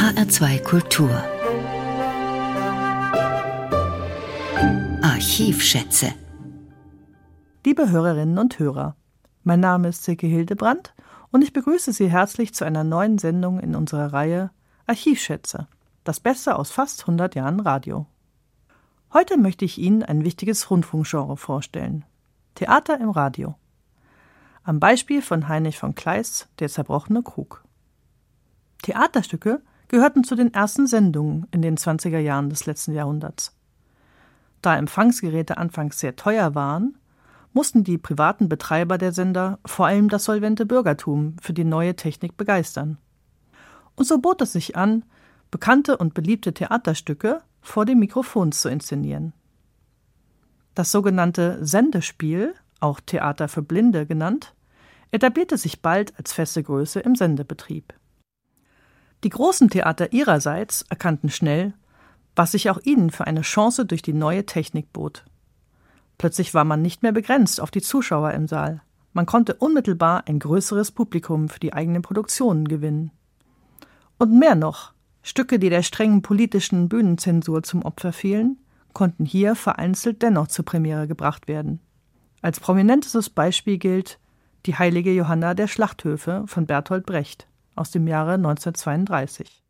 HR2 Kultur Archivschätze Liebe Hörerinnen und Hörer, mein Name ist Silke Hildebrand und ich begrüße Sie herzlich zu einer neuen Sendung in unserer Reihe Archivschätze, das Beste aus fast 100 Jahren Radio. Heute möchte ich Ihnen ein wichtiges Rundfunkgenre vorstellen. Theater im Radio. Am Beispiel von Heinrich von Kleist, Der zerbrochene Krug. Theaterstücke gehörten zu den ersten Sendungen in den 20er Jahren des letzten Jahrhunderts. Da Empfangsgeräte anfangs sehr teuer waren, mussten die privaten Betreiber der Sender vor allem das solvente Bürgertum für die neue Technik begeistern. Und so bot es sich an, bekannte und beliebte Theaterstücke vor dem Mikrofon zu inszenieren. Das sogenannte Sendespiel, auch Theater für Blinde genannt, etablierte sich bald als feste Größe im Sendebetrieb. Die großen Theater ihrerseits erkannten schnell, was sich auch ihnen für eine Chance durch die neue Technik bot. Plötzlich war man nicht mehr begrenzt auf die Zuschauer im Saal. Man konnte unmittelbar ein größeres Publikum für die eigenen Produktionen gewinnen. Und mehr noch, Stücke, die der strengen politischen Bühnenzensur zum Opfer fielen, konnten hier vereinzelt dennoch zur Premiere gebracht werden. Als prominentestes Beispiel gilt die heilige Johanna der Schlachthöfe von Bertolt Brecht aus dem Jahre 1932.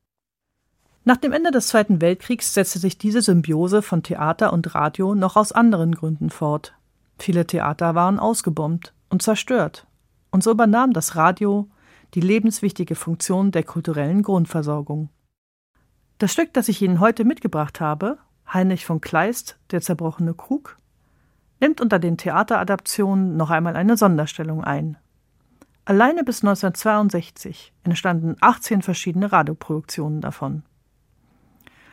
Nach dem Ende des Zweiten Weltkriegs setzte sich diese Symbiose von Theater und Radio noch aus anderen Gründen fort. Viele Theater waren ausgebombt und zerstört, und so übernahm das Radio die lebenswichtige Funktion der kulturellen Grundversorgung. Das Stück, das ich Ihnen heute mitgebracht habe, Heinrich von Kleist, Der zerbrochene Krug, nimmt unter den Theateradaptionen noch einmal eine Sonderstellung ein. Alleine bis 1962 entstanden 18 verschiedene Radioproduktionen davon.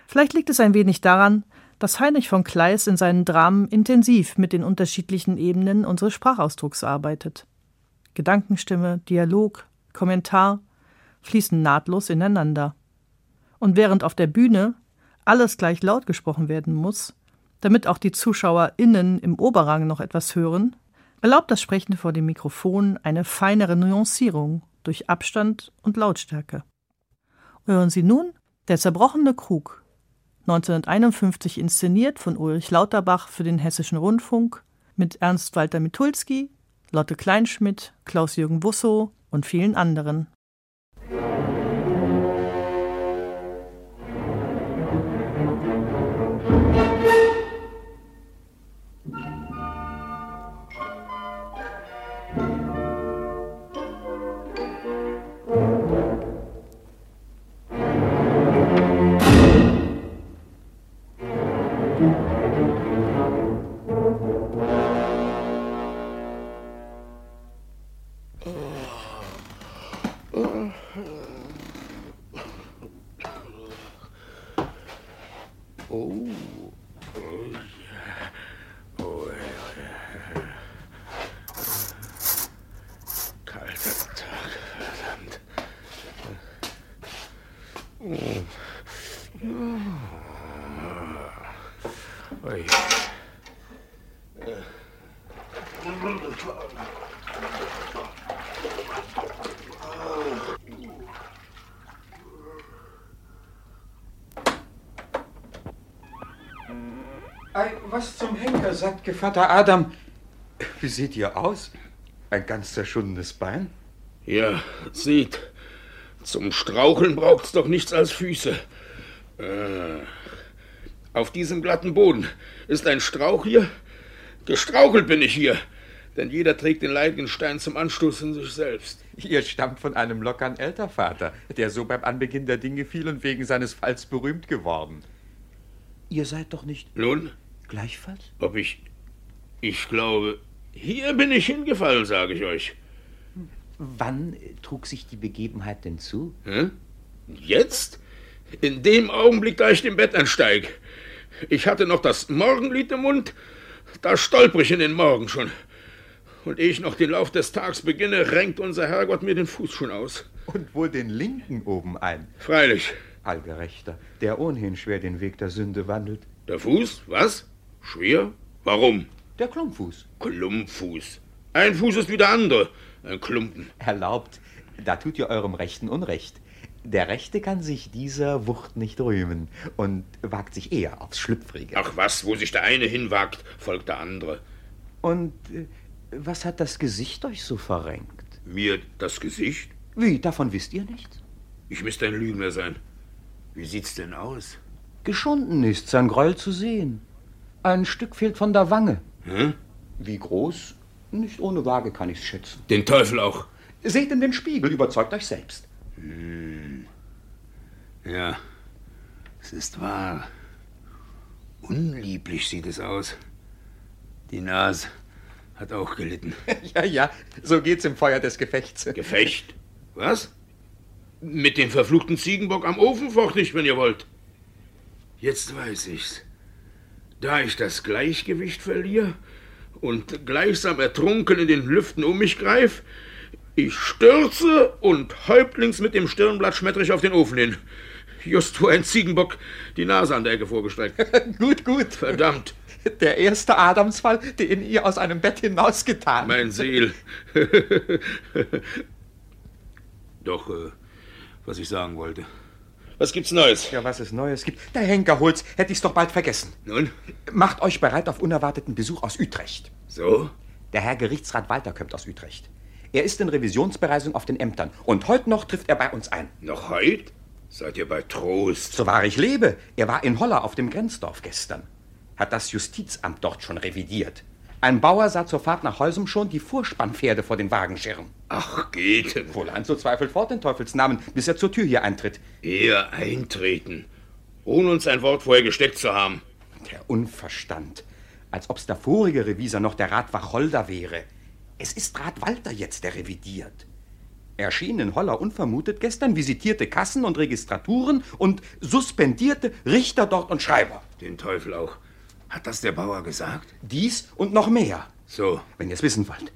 Vielleicht liegt es ein wenig daran, dass Heinrich von Kleist in seinen Dramen intensiv mit den unterschiedlichen Ebenen unseres Sprachausdrucks arbeitet. Gedankenstimme, Dialog, Kommentar fließen nahtlos ineinander. Und während auf der Bühne alles gleich laut gesprochen werden muss, damit auch die ZuschauerInnen im Oberrang noch etwas hören, erlaubt das Sprechen vor dem Mikrofon eine feinere Nuancierung durch Abstand und Lautstärke. Hören Sie nun Der zerbrochene Krug 1951 inszeniert von Ulrich Lauterbach für den Hessischen Rundfunk mit Ernst Walter Mitulski, Lotte Kleinschmidt, Klaus-Jürgen Bussow und vielen anderen. Was zum Henker, sagt Gevatter Adam. Wie seht ihr aus? Ein ganz zerschundenes Bein? Ja, sieht. Zum Straucheln braucht's doch nichts als Füße. Äh, auf diesem glatten Boden ist ein Strauch hier. Gestrauchelt bin ich hier, denn jeder trägt den leidigen Stein zum Anstoß in sich selbst. Ihr stammt von einem lockeren Eltervater, der so beim Anbeginn der Dinge fiel und wegen seines Falls berühmt geworden. Ihr seid doch nicht. Nun? Gleichfalls? Ob ich. Ich glaube, hier bin ich hingefallen, sage ich euch. Wann trug sich die Begebenheit denn zu? Hä? Jetzt? In dem Augenblick, da ich dem Bett ansteig. Ich hatte noch das Morgenlied im Mund, da stolper ich in den Morgen schon. Und ehe ich noch den Lauf des Tags beginne, renkt unser Herrgott mir den Fuß schon aus. Und wohl den linken oben ein. Freilich. Allgerechter, der ohnehin schwer den Weg der Sünde wandelt. Der Fuß? Was? Schwer? Warum? Der Klumpfuß. Klumpfuß. Ein Fuß ist wie der andere. Ein Klumpen. Erlaubt, da tut ihr eurem Rechten Unrecht. Der Rechte kann sich dieser Wucht nicht rühmen und wagt sich eher aufs Schlüpfrige. Ach was, wo sich der eine hinwagt, folgt der andere. Und äh, was hat das Gesicht euch so verrenkt? Mir das Gesicht? Wie, davon wisst ihr nichts? Ich müsste ein Lügner sein. Wie sieht's denn aus? Geschunden ist sein Gräuel zu sehen. Ein Stück fehlt von der Wange. Hm? Wie groß? Nicht ohne Waage kann ich's schätzen. Den Teufel auch. Seht in den Spiegel, überzeugt euch selbst. Ja, es ist wahr. Unlieblich sieht es aus. Die Nase hat auch gelitten. Ja, ja, so geht's im Feuer des Gefechts. Gefecht? Was? Mit dem verfluchten Ziegenbock am Ofen focht ich, wenn ihr wollt. Jetzt weiß ich's. Da ich das Gleichgewicht verliere und gleichsam ertrunken in den Lüften um mich greif, ich stürze und häuptlings mit dem Stirnblatt schmetter ich auf den Ofen hin. Just wo ein Ziegenbock die Nase an der Ecke vorgestreckt. gut, gut. Verdammt, Der erste Adamsfall, den ihr aus einem Bett hinausgetan. mein Seel. Doch, äh, was ich sagen wollte. Was gibt's Neues? Ja, was es Neues gibt. Der Henker holt's, hätte ich's doch bald vergessen. Nun, Macht euch bereit auf unerwarteten Besuch aus Utrecht. so? Der Herr Gerichtsrat Walter kommt aus Utrecht. Er ist in Revisionsbereisung auf den Ämtern und heute noch trifft er bei uns ein. Noch heut? Seid ihr bei Trost? So wahr ich lebe, er war in Holla auf dem Grenzdorf gestern. Hat das Justizamt dort schon revidiert. Ein Bauer sah zur Fahrt nach Heusum schon die Vorspannpferde vor den Wagenschirren. Ach, geht. Wohlan so zweifelt fort den Teufelsnamen, bis er zur Tür hier eintritt. Eher eintreten. Ohne uns ein Wort vorher gesteckt zu haben. Der Unverstand. Als ob's der vorige Revisor noch der Rat Wacholder wäre. Es ist Rat Walter jetzt, der revidiert. Er schien in Holla unvermutet gestern, visitierte Kassen und Registraturen und suspendierte Richter dort und Schreiber. Den Teufel auch. Hat das der Bauer gesagt? Dies und noch mehr, So. wenn ihr es wissen wollt.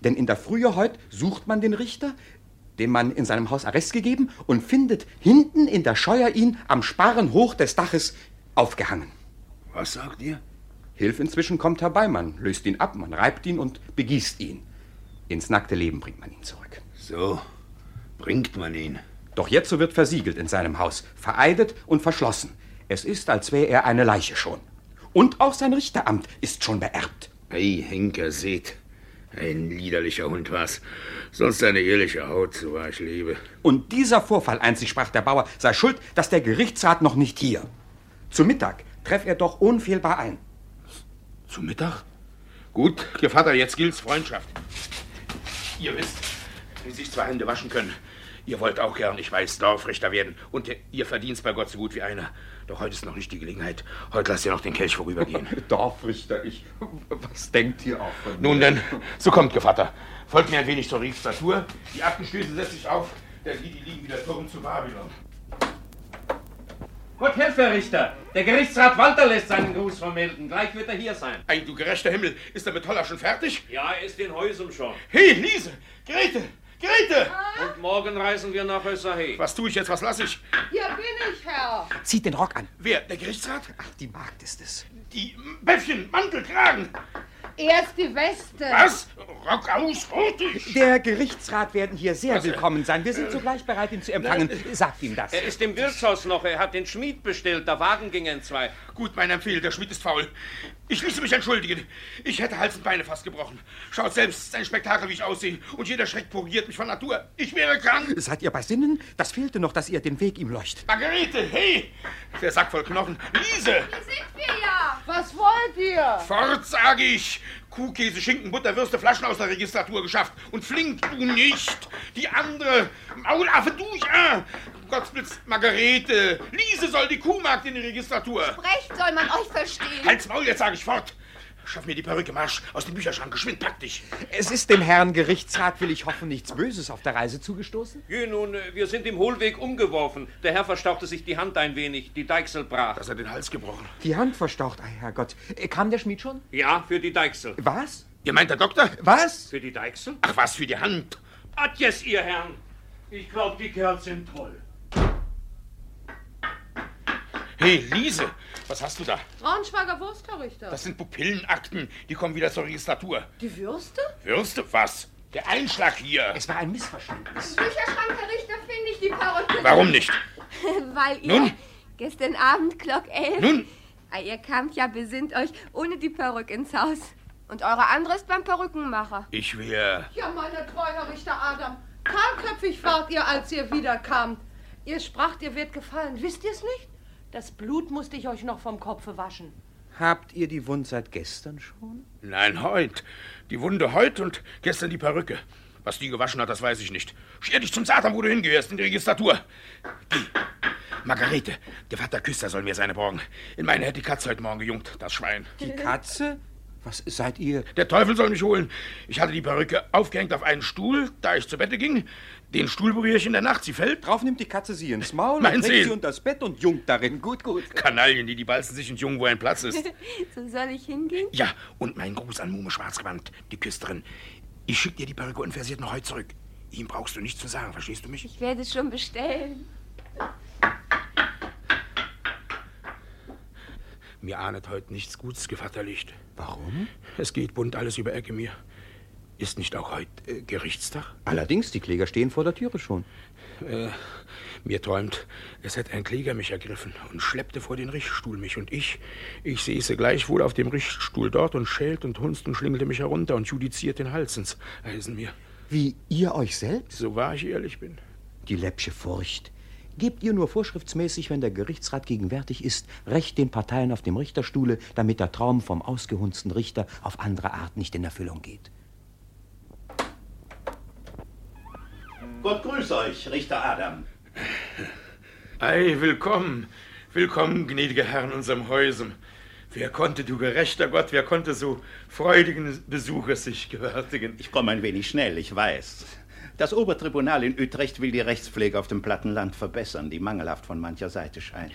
Denn in der Frühe heut sucht man den Richter, dem man in seinem Haus Arrest gegeben, und findet hinten in der Scheuer ihn am Sparren hoch des Daches aufgehangen. Was sagt ihr? Hilf inzwischen kommt herbei, man löst ihn ab, man reibt ihn und begießt ihn. Ins nackte Leben bringt man ihn zurück. So. Bringt man ihn. Doch jetzo wird versiegelt in seinem Haus, vereidet und verschlossen. Es ist, als wäre er eine Leiche schon. Und auch sein Richteramt ist schon beerbt. Ei, Henker, seht. Ein liederlicher Hund war's. Sonst eine ehrliche Haut, so wahr ich lebe. Und dieser Vorfall einzig, sprach der Bauer, sei schuld, dass der Gerichtsrat noch nicht hier. Zu Mittag treff er doch unfehlbar ein. Zu Mittag? Gut, Gevatter, jetzt gilt's Freundschaft. Ihr wisst, wie sich zwei Hände waschen können. Ihr wollt auch gern, ich weiß, Dorfrichter werden. Und ihr verdienst bei Gott so gut wie einer. Doch heute ist noch nicht die Gelegenheit. Heute lasst ihr noch den Kelch vorübergehen. Dorfrichter, ich. Was denkt ihr auch von Nun denn, so kommt, Gevatter. Folgt mir ein wenig zur Registratur. Die Aktenstöße setze ich auf, denn die, die liegen wie der Turm zu Babylon. Gott helfe, Herr Richter. Der Gerichtsrat Walter lässt seinen Gruß vermelden. Gleich wird er hier sein. Ein, du gerechter Himmel, ist der mit Toller schon fertig? Ja, er ist in Häusum schon. Hey, Liese! Grete! Grete! Und morgen reisen wir nach Össerhey. Was tue ich jetzt, was lasse ich? Hier bin ich, Herr. Zieht den Rock an. Wer, der Gerichtsrat? Ach, die Magd ist es. Die Bäffchen, Mantel, Kragen. Erst die Weste. Was? Rock aus, hurtig! Der Gerichtsrat werden hier sehr willkommen sein. Wir sind sogleich bereit, ihn zu empfangen. Sagt ihm das. Er ist im Wirtshaus noch. Er hat den Schmied bestellt. Der Wagen ging entzwei. Gut, mein Empfehl, der Schmied ist faul. Ich ließe mich entschuldigen. Ich hätte Hals und Beine fast gebrochen. Schaut selbst, es ist ein Spektakel, wie ich aussehe. Und jeder Schreck puriert mich von Natur. Ich wäre krank. Seid ihr bei Sinnen? Das fehlte noch, dass ihr den Weg ihm leuchtet. Margarete, hey! Der Sack voll Knochen. Liese! Sind wir ja. Was wollt ihr? Fort, sage ich! Kuhkäse, Schinken, Butter, Würste, Flaschen aus der Registratur geschafft. Und flink du nicht! Die andere! Maulaffe, du ja! Gottsblitz, Margarete! Liese soll die Kuhmarkt in die Registratur! Recht soll man euch verstehen. Halt's Maul, jetzt sag ich fort! Schaff mir die Perücke, Marsch! Aus dem Bücherschrank, geschwind, pack dich! Es ist dem Herrn Gerichtsrat, will ich hoffen, nichts Böses auf der Reise zugestoßen? Ja, nun, äh, wir sind im Hohlweg umgeworfen. Der Herr verstauchte sich die Hand ein wenig. Die Deichsel brach. Dass er den Hals gebrochen. Die Hand verstaucht, ei Herrgott. Äh, Kam der Schmied schon? Ja, für die Deichsel. Was? Ihr meint der Doktor? Was? Für die Deichsel? Ach was, für die Hand! Adjes, ihr Herrn. Ich glaube, die Kerls sind toll. Hey, Liese! Was hast du da? Braunschweiger Wurst, Herr Richter. Das sind Pupillenakten. Die kommen wieder zur Registratur. die Würste? Würste, was? Der Einschlag hier. Es war ein Missverständnis. Im Bücherschrank, Herr Richter, finde ich die Perücke Warum nicht? Weil ihr Nun? gestern Abend Glock 11. Nun? Ah, Ihr kamt ja besinnt euch ohne die Perücke ins Haus. Und eure andere ist beim Perückenmacher. Ich wär... Ja, meine treu, Herr Richter Adam. Kahlköpfig wart ihr, als ihr wiederkamt. Ihr spracht, ihr wird gefallen. Wisst ihr's nicht? Das Blut musste ich euch noch vom Kopfe waschen. Habt ihr die Wund seit gestern schon? Nein, heut. Die Wunde heut und gestern die Perücke. Was die gewaschen hat, das weiß ich nicht. Scher dich zum Satan, wo du hingehörst, in die Registratur. Geh. Margarete, der Vater Küster soll mir seine borgen. In meine hätte die Katze heute Morgen gejungt, das Schwein. Die Katze? Was seid ihr? Der Teufel soll mich holen. Ich hatte die Perücke aufgehängt auf einen Stuhl, da ich zu Bette ging. Den Stuhl berühre ich in der Nacht, sie fällt. Drauf nimmt die Katze sie ins Maul, Mein und trägt sie unter das Bett und jungt darin. Gut, gut. Kanalien, die die balzen sich und jungen, wo ein Platz ist. So soll ich hingehen? Ja, und mein Gruß an Mume Schwarzgewand, die Küsterin. Ich schick dir die Perücke unversiert noch heute zurück. Ihm brauchst du nichts zu sagen, verstehst du mich? Ich werde es schon bestellen. Mir ahnet heute nichts Gutes, Gevatterlicht. Warum? Es geht bunt alles über Ecke mir. Ist nicht auch heute äh, Gerichtstag? Allerdings, die Kläger stehen vor der Türe schon. Äh, mir träumt, es hätte ein Kläger mich ergriffen und schleppte vor den Richtstuhl mich. Und ich, ich säße gleichwohl auf dem Richtstuhl dort und schält und hunzt und schlingelte mich herunter und judiziert den Hals ins Eisen mir. Wie ihr euch selbst? So wahr ich ehrlich bin. Die läppsche Furcht. Gebt ihr nur vorschriftsmäßig, wenn der Gerichtsrat gegenwärtig ist, Recht den Parteien auf dem Richterstuhle, damit der Traum vom ausgehunzten Richter auf andere Art nicht in Erfüllung geht. Gott grüße euch, Richter Adam. Ei, willkommen, willkommen, gnädige Herren, unserem Häusem. Wer konnte, du gerechter Gott, wer konnte so freudigen Besuches sich gewärtigen? Ich komme ein wenig schnell, ich weiß. Das Obertribunal in Utrecht will die Rechtspflege auf dem Plattenland verbessern, die mangelhaft von mancher Seite scheint.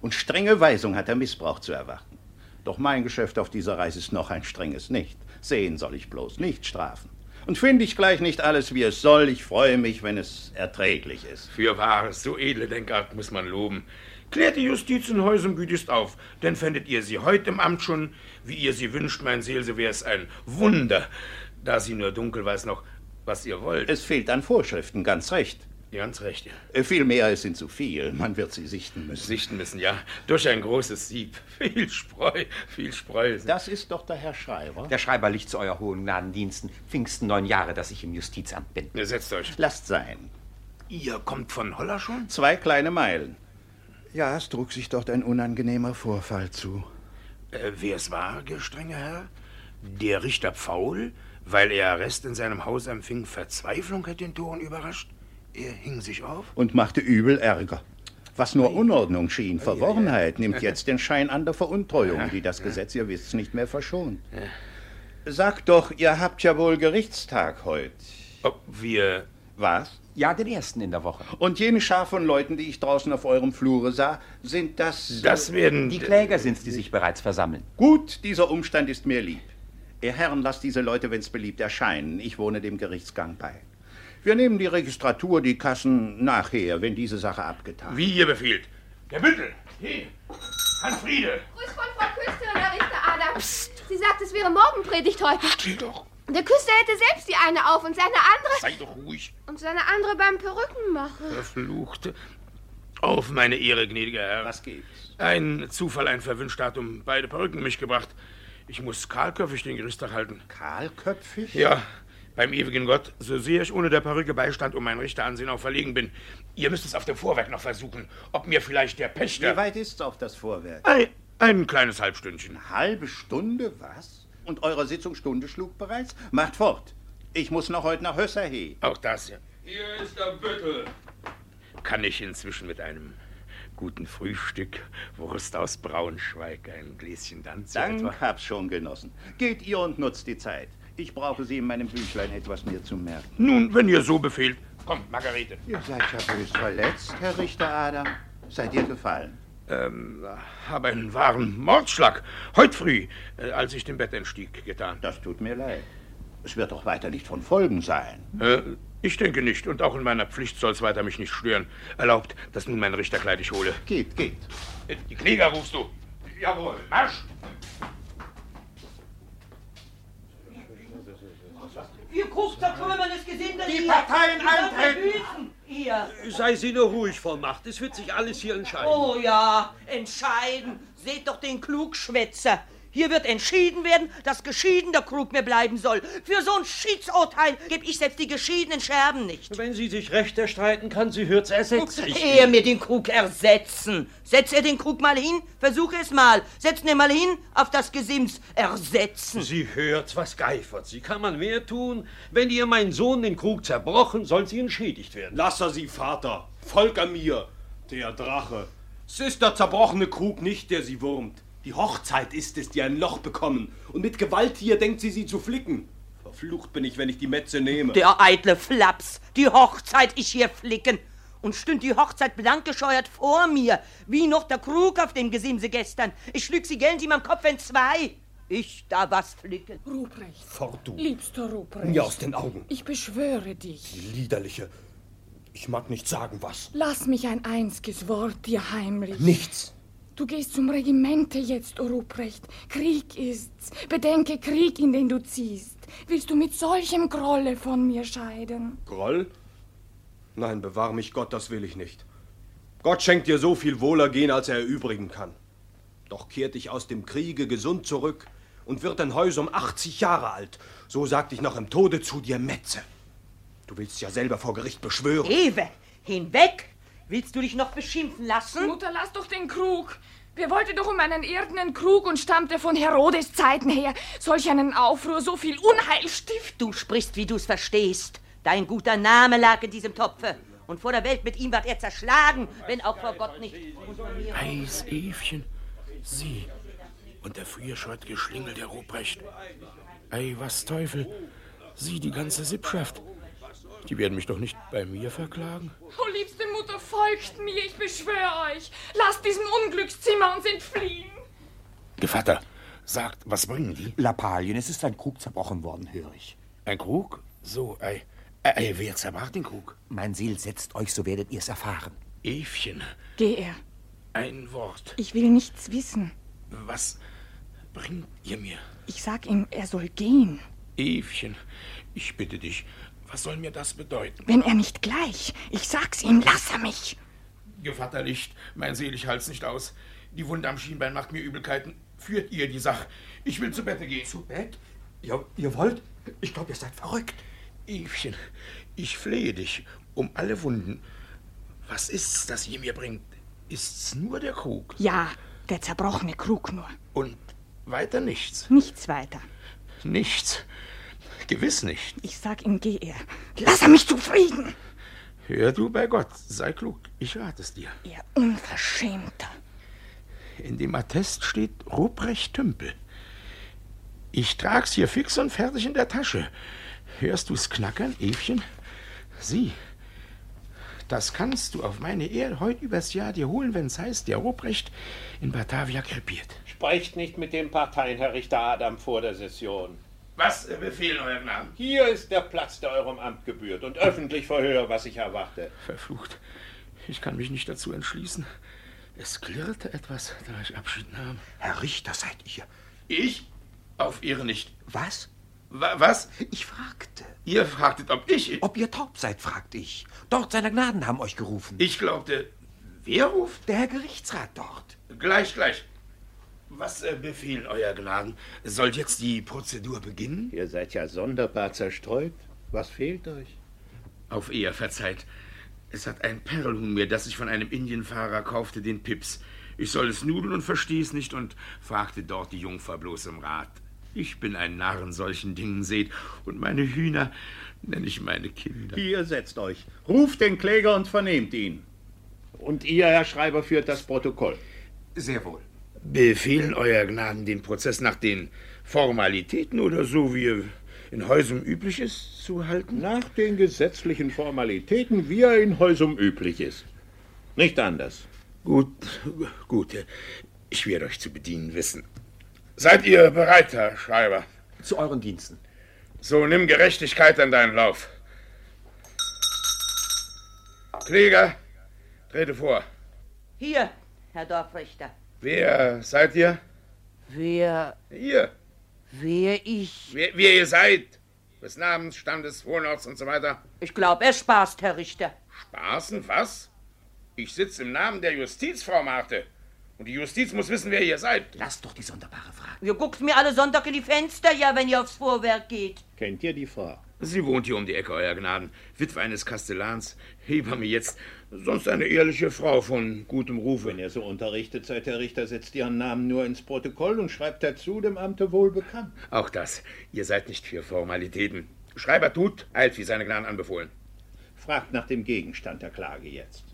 Und strenge Weisung hat der Missbrauch zu erwarten. Doch mein Geschäft auf dieser Reise ist noch ein strenges nicht. Sehen soll ich bloß, nicht strafen. Und finde ich gleich nicht alles, wie es soll. Ich freue mich, wenn es erträglich ist. Für wahres, so edle Denkart muss man loben. Klärt die Justiz in Häusern gütigst auf, denn fändet ihr sie heut im Amt schon, wie ihr sie wünscht, mein Seel, so es ein Wunder, da sie nur dunkel weiß noch, was ihr wollt. Es fehlt an Vorschriften, ganz recht. Ganz recht, ja. Äh, Vielmehr, es sind zu viel. Man wird sie sichten müssen. Sichten müssen, ja. Durch ein großes Sieb. Viel Spreu, viel Spreu. Das ist doch der Herr Schreiber. Der Schreiber liegt zu euer hohen Gnadendiensten. Pfingsten neun Jahre, dass ich im Justizamt bin. Ja, setzt euch. Lasst sein. Ihr kommt von Holler schon? Zwei kleine Meilen. Ja, es trug sich dort ein unangenehmer Vorfall zu. Äh, wer es war, gestrenger Herr? Der Richter Pfaul, weil er Arrest in seinem Haus empfing, Verzweiflung hat den Toren überrascht? Er hing sich auf? Und machte übel Ärger. Was nur Unordnung schien, Verworrenheit, nimmt jetzt den Schein an der Veruntreuung, die das Gesetz, ihr wisst, nicht mehr verschont. Sagt doch, ihr habt ja wohl Gerichtstag heute. Ob wir. Was? Ja, den ersten in der Woche. Und jene Schar von Leuten, die ich draußen auf eurem Flure sah, sind das. Das werden. Die Kläger sind's, die sich bereits versammeln. Gut, dieser Umstand ist mir lieb. Ihr Herren, lasst diese Leute, wenn's beliebt, erscheinen. Ich wohne dem Gerichtsgang bei. Wir nehmen die Registratur, die Kassen nachher, wenn diese Sache abgetan Wie ihr befiehlt. Der Büttel. Hier. Hanfriede. Grüß von Frau Küsterin, Herr Richter Adam. Sie sagt, es wäre Morgenpredigt heute. Still doch. Der Küster hätte selbst die eine auf und seine andere. Sei doch ruhig. Und seine andere beim Perückenmacher. Verfluchte. Auf meine Ehre, gnädiger Herr. Was gibt's? Ein Zufall, ein Verwünscht hat um beide Perücken mich gebracht. Ich muss kahlköpfig den Gerichtstag halten. Kahlköpfig? Ja, beim ewigen Gott, so sehr ich ohne der Perücke Beistand um mein Richteransehen auch verlegen bin. Ihr müsst es auf dem Vorwerk noch versuchen, ob mir vielleicht der Pächter... Wie weit ist's auf das Vorwerk? Ein, ein kleines Halbstündchen. Eine halbe Stunde, was? Und eure Sitzungsstunde schlug bereits? Macht fort. Ich muss noch heute nach Hösserhe. Auch das, ja. Hier ist der Büttel. Kann ich inzwischen mit einem guten Frühstück, Wurst aus Braunschweig, ein Gläschen Danz Dank, etwa? hab's schon genossen. Geht ihr und nutzt die Zeit. Ich brauche sie in meinem Büchlein etwas mir zu merken. Nun, wenn ihr so befehlt. Kommt, Margarete. Ihr seid ja bös verletzt, Herr Richter Adam. Seid ihr gefallen? Ähm, habe einen wahren Mordschlag. Heut früh, äh, als ich dem Bett entstieg, getan. Das tut mir leid. Es wird doch weiter nicht von Folgen sein. Äh, ich denke nicht. Und auch in meiner Pflicht soll's weiter mich nicht stören. Erlaubt, dass nun mein Richterkleid ich hole. Geht, geht. Die Kläger rufst du. Jawohl, Marsch! Ihr Kuchzertrümmernes Gesinde, Die ihr- Parteien ihr sollt eintreten. Hier. Sei Sie nur ruhig, Frau Macht. Es wird sich alles hier entscheiden. Oh ja, entscheiden. Seht doch den Klugschwätzer. Hier wird entschieden werden, dass geschieden der Krug mir bleiben soll. Für so ein Schiedsurteil gebe ich selbst die geschiedenen Scherben nicht. Wenn sie sich recht erstreiten kann, sie hört's ersetzen. Er mir den Krug ersetzen. Setz er den Krug mal hin, versuche es mal. Setz ihn mal hin auf das Gesims. Ersetzen. Sie hört, was geifert sie. Kann man mehr tun? Wenn ihr mein Sohn den Krug zerbrochen, soll sie entschädigt werden. Lass er sie, Vater. Folg an mir, der Drache. Es ist der zerbrochene Krug nicht, der sie wurmt. Die Hochzeit ist es, die ein Loch bekommen. Und mit Gewalt hier denkt sie, sie zu flicken. Verflucht bin ich, wenn ich die Metze nehme. Der eitle Flaps. Die Hochzeit ich hier flicken. Und stünd die Hochzeit blankgescheuert vor mir, wie noch der Krug auf dem Gesimse gestern. Ich schlüg sie gern in meinem Kopf in zwei. Ich da was flicken. Ruprecht. Fort, du. Liebster Ruprecht. Mir aus den Augen. Ich beschwöre dich. Die liederliche. Ich mag nicht sagen, was. Lass mich ein einziges Wort dir heimlich. Nichts. Du gehst zum Regimente jetzt, O Ruprecht. Krieg ist's. Bedenke Krieg, in den du ziehst. Willst du mit solchem Grolle von mir scheiden? Groll? Nein, bewahr mich Gott, das will ich nicht. Gott schenkt dir so viel Wohlergehen, als er erübrigen kann. Doch kehrt dich aus dem Kriege gesund zurück und wird dein Häusum 80 Jahre alt. So sagt ich noch im Tode zu dir Metze. Du willst ja selber vor Gericht beschwören. Ewe, hinweg! Willst du dich noch beschimpfen lassen? Mutter, lass doch den Krug. Wir wollten doch um einen irdenen Krug und stammte von Herodes Zeiten her. Solch einen Aufruhr, so viel Unheil stift. Du sprichst, wie du's verstehst. Dein guter Name lag in diesem Topfe. Und vor der Welt mit ihm ward er zerschlagen, wenn auch vor Gott nicht. Eis, Evchen, sie. Und der früher scheut geschlingelt, der Ruprecht. Ei, was Teufel. Sie, die ganze Sippschaft. Die werden mich doch nicht bei mir verklagen. Oh, liebste Mutter, folgt mir, ich beschwöre euch. Lasst diesen Unglückszimmer uns entfliehen. Gevatter, sagt, was bringen die? Lappalien, es ist ein Krug zerbrochen worden, höre ich. Ein Krug? So, ei. Ei, wer zerbrach den Krug? Mein Seel setzt euch, so werdet ihr's erfahren. Evchen, Geh er. ein Wort. Ich will nichts wissen. Was bringt ihr mir? Ich sag ihm, er soll gehen. Evchen, ich bitte dich, was soll mir das bedeuten? Wenn er nicht gleich. Ich sag's ihm, lass er mich. Gevatterlicht, mein Selig halt's nicht aus. Die Wunde am Schienbein macht mir Übelkeiten. Führt ihr die Sache. Ich will zu Bette gehen. Zu Bett? Ihr, ihr wollt? Ich glaube, ihr seid verrückt. Evchen, ich flehe dich um alle Wunden. Was ist's, das ihr mir bringt? Ist's nur der Krug? Ja, der zerbrochene Krug nur. Und weiter nichts? Nichts weiter. Nichts. Gewiss nicht. Ich sag ihm, geh er. Lass er mich zufrieden. Hör du bei Gott, sei klug, ich rate es dir. Ihr Unverschämter. In dem Attest steht Ruprecht Tümpel. Ich trag's hier fix und fertig in der Tasche. Hörst du's knackern, Evchen? Sieh, das kannst du auf meine Ehre heute übers Jahr dir holen, wenn's heißt, der Ruprecht in Batavia krepiert. Sprecht nicht mit den Parteien, Herr Richter Adam, vor der Session. Was befehlen, Euer Gnaden? Hier ist der Platz, der eurem Amt gebührt und öffentlich verhöre, was ich erwarte. Verflucht. Ich kann mich nicht dazu entschließen. Es klirrte etwas, da ich Abschied nahm. Herr Richter seid ihr. Ich? Auf Ehre nicht. Was? Wa was? Ich fragte. Ihr fragtet, ob ich. Ob ihr taub seid, fragte ich. Dort seiner Gnaden haben euch gerufen. Ich glaubte. Wer ruft? Der Herr Gerichtsrat dort. Gleich, gleich. Was äh, befehlen, Euer Gnaden? Soll jetzt die Prozedur beginnen? Ihr seid ja sonderbar zerstreut. Was fehlt euch? Auf Ehr verzeiht. Es hat ein Perlhuhn mir, das ich von einem Indienfahrer kaufte, den Pips. Ich soll es nudeln und verstehe es nicht und fragte dort die Jungfer bloß im Rat. Ich bin ein Narr in solchen Dingen, seht, und meine Hühner nenne ich meine Kinder. Hier setzt euch. Ruft den Kläger und vernehmt ihn. Und ihr, Herr Schreiber, führt das Protokoll. Sehr wohl. Befehlen Euer Gnaden den Prozess nach den Formalitäten oder so, wie in Häusern üblich ist, zu halten? Nach den gesetzlichen Formalitäten, wie er in Häusum üblich ist. Nicht anders. Gut, gut. Ich werde euch zu bedienen wissen. Seid ihr bereit, Herr Schreiber? Zu euren Diensten. So, nimm Gerechtigkeit an deinen Lauf. Kläger, trete vor. Hier, Herr Dorfrichter. Wer seid ihr? Wer, Ihr. wer ich? Wer, wer ihr seid? Des Namens, Standes, Wohnorts und so weiter. Ich glaub, er spaßt, Herr Richter. Spaßen? Was? Ich sitze im Namen der Justiz, Frau Marte. Und die Justiz muss wissen, wer ihr seid. Lass doch die sonderbare Frage. Ihr guckt mir alle Sonntag in die Fenster, ja, wenn ihr aufs Vorwerk geht. Kennt ihr die Frau? Sie wohnt hier um die Ecke, Euer Gnaden. Witwe eines Kastellans. Hebamme jetzt. Sonst eine ehrliche Frau von gutem Ruf. Wenn ihr so unterrichtet seid, Herr Richter, setzt ihren Namen nur ins Protokoll und schreibt dazu, dem Amte wohl bekannt. Auch das. Ihr seid nicht für Formalitäten. Schreiber tut, eilt wie seine Gnaden anbefohlen. Fragt nach dem Gegenstand der Klage jetzt.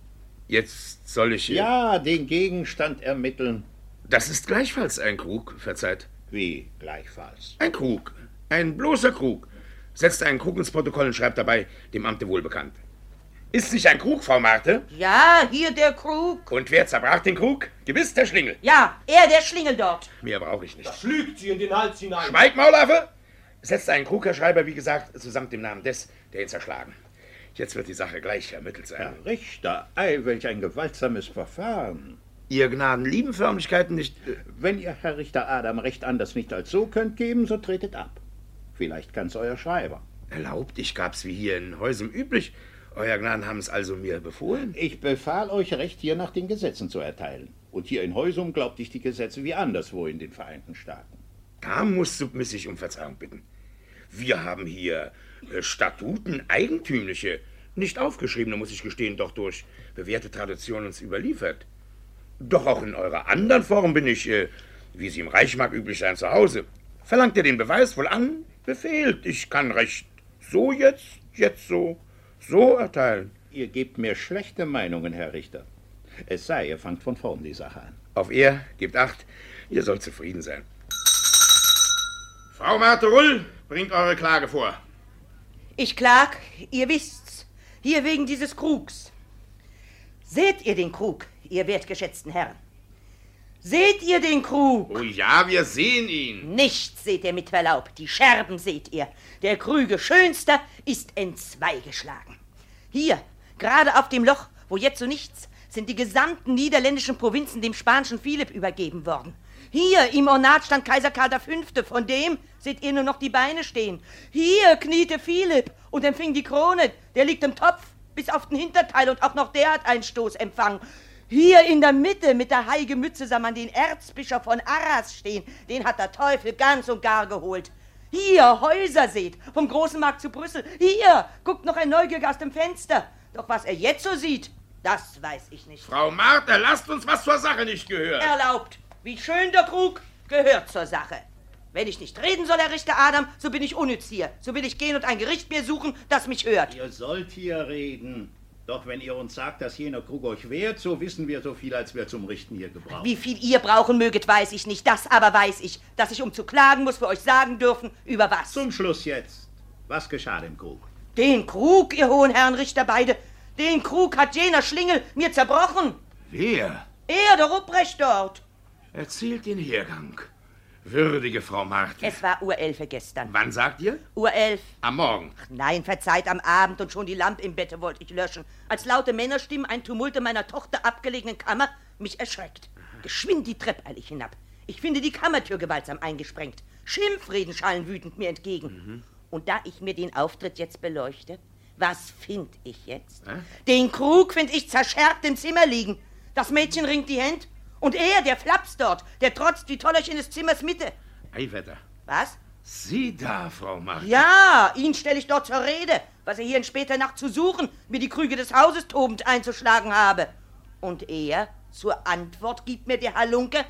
Jetzt soll ich. Ja, den Gegenstand ermitteln. Das ist gleichfalls ein Krug, verzeiht. Wie gleichfalls? Ein Krug. Ein bloßer Krug. Setzt einen Krug ins Protokoll und schreibt dabei, dem Amte wohlbekannt. Ist nicht ein Krug, Frau Marte? Ja, hier der Krug. Und wer zerbrach den Krug? Gewiss der Schlingel. Ja, er, der Schlingel dort. Mehr brauche ich nicht. Das lügt sie in den Hals hinein. Schweig, Maulaffe! Setzt einen Krug, Herr Schreiber, wie gesagt, zusammen dem Namen des, der ihn zerschlagen. Jetzt wird die Sache gleich ermittelt sein. Herr Richter, ei, welch ein gewaltsames Verfahren. Ihr Gnaden lieben Förmlichkeiten nicht. äh, Wenn ihr, Herr Richter Adam, recht anders nicht als so könnt geben, so tretet ab. Vielleicht kann's euer Schreiber. Erlaubt, ich gab's wie hier in Häusern üblich. Euer Gnaden haben es also mir befohlen. Ich befahl euch, Recht hier nach den Gesetzen zu erteilen. Und hier in Häusum glaubt ich die Gesetze wie anderswo in den Vereinigten Staaten. Da muss submissig um Verzeihung bitten. Wir haben hier äh, Statuten, eigentümliche, nicht aufgeschriebene, muss ich gestehen, doch durch bewährte Tradition uns überliefert. Doch auch in eurer anderen Form bin ich, äh, wie sie im Reich mag üblich sein, zu Hause. Verlangt ihr den Beweis wohl an? Befehlt. Ich kann recht so jetzt, jetzt so, so erteilen. Ihr gebt mir schlechte Meinungen, Herr Richter. Es sei, ihr fangt von vorn die Sache an. Auf er, gebt acht, ihr sollt zufrieden sein. Frau Marterull, bringt eure Klage vor. Ich klag, ihr wisst's, hier wegen dieses Krugs. Seht ihr den Krug, ihr wertgeschätzten Herren? Seht ihr den Krug? Oh ja, wir sehen ihn. Nichts seht ihr mit Verlaub, die Scherben seht ihr. Der Krüge schönster ist entzwei geschlagen. Hier, gerade auf dem Loch, wo jetzt so nichts, sind die gesamten niederländischen Provinzen dem spanischen Philipp übergeben worden. Hier im Ornat stand Kaiser Karl V., von dem seht ihr nur noch die Beine stehen. Hier kniete Philipp und empfing die Krone, der liegt im Topf bis auf den Hinterteil und auch noch der hat einen Stoß empfangen. Hier in der Mitte mit der heige Mütze sah man den Erzbischof von Arras stehen, den hat der Teufel ganz und gar geholt. Hier, Häuser seht, vom großen Markt zu Brüssel. Hier, guckt noch ein Neugieriger aus dem Fenster. Doch was er jetzt so sieht, das weiß ich nicht. Frau Marter, lasst uns was zur Sache nicht gehört. Erlaubt. Wie schön der Krug gehört zur Sache. Wenn ich nicht reden soll, Herr Richter Adam, so bin ich unnütz hier. So will ich gehen und ein Gericht mir suchen, das mich hört. Ihr sollt hier reden. Doch wenn ihr uns sagt, dass jener Krug euch wehrt, so wissen wir so viel, als wir zum Richten hier gebrauchen. Wie viel ihr brauchen möget, weiß ich nicht. Das aber weiß ich, dass ich, um zu klagen, muss für euch sagen dürfen, über was. Zum Schluss jetzt. Was geschah dem Krug? Den Krug, ihr hohen Herren Richter beide, den Krug hat jener Schlingel mir zerbrochen. Wer? Er, der Rupprecht dort. Erzählt den Hergang. Würdige Frau Martin. Es war Uhrelfe gestern. Wann sagt ihr? Uhrelf. Am Morgen. Nein, verzeiht, am Abend und schon die Lampe im Bette wollte ich löschen, als laute Männerstimmen ein Tumult in meiner Tochter abgelegenen Kammer mich erschreckt. Geschwind die Treppe eil ich hinab. Ich finde die Kammertür gewaltsam eingesprengt. Schimpfreden schallen wütend mir entgegen. Und da ich mir den Auftritt jetzt beleuchte, was find ich jetzt? Hä? Den Krug find ich zerscherbt im Zimmer liegen. Das Mädchen ringt die Hände. Und er, der Flaps dort, der trotzt wie Tollerchen des Zimmers Mitte. Eiwetter. Was? Sie da, Frau Martin. Ja, ihn stelle ich dort zur Rede, was er hier in später Nacht zu suchen, mir die Krüge des Hauses tobend einzuschlagen habe. Und er, zur Antwort, gibt mir der Halunke,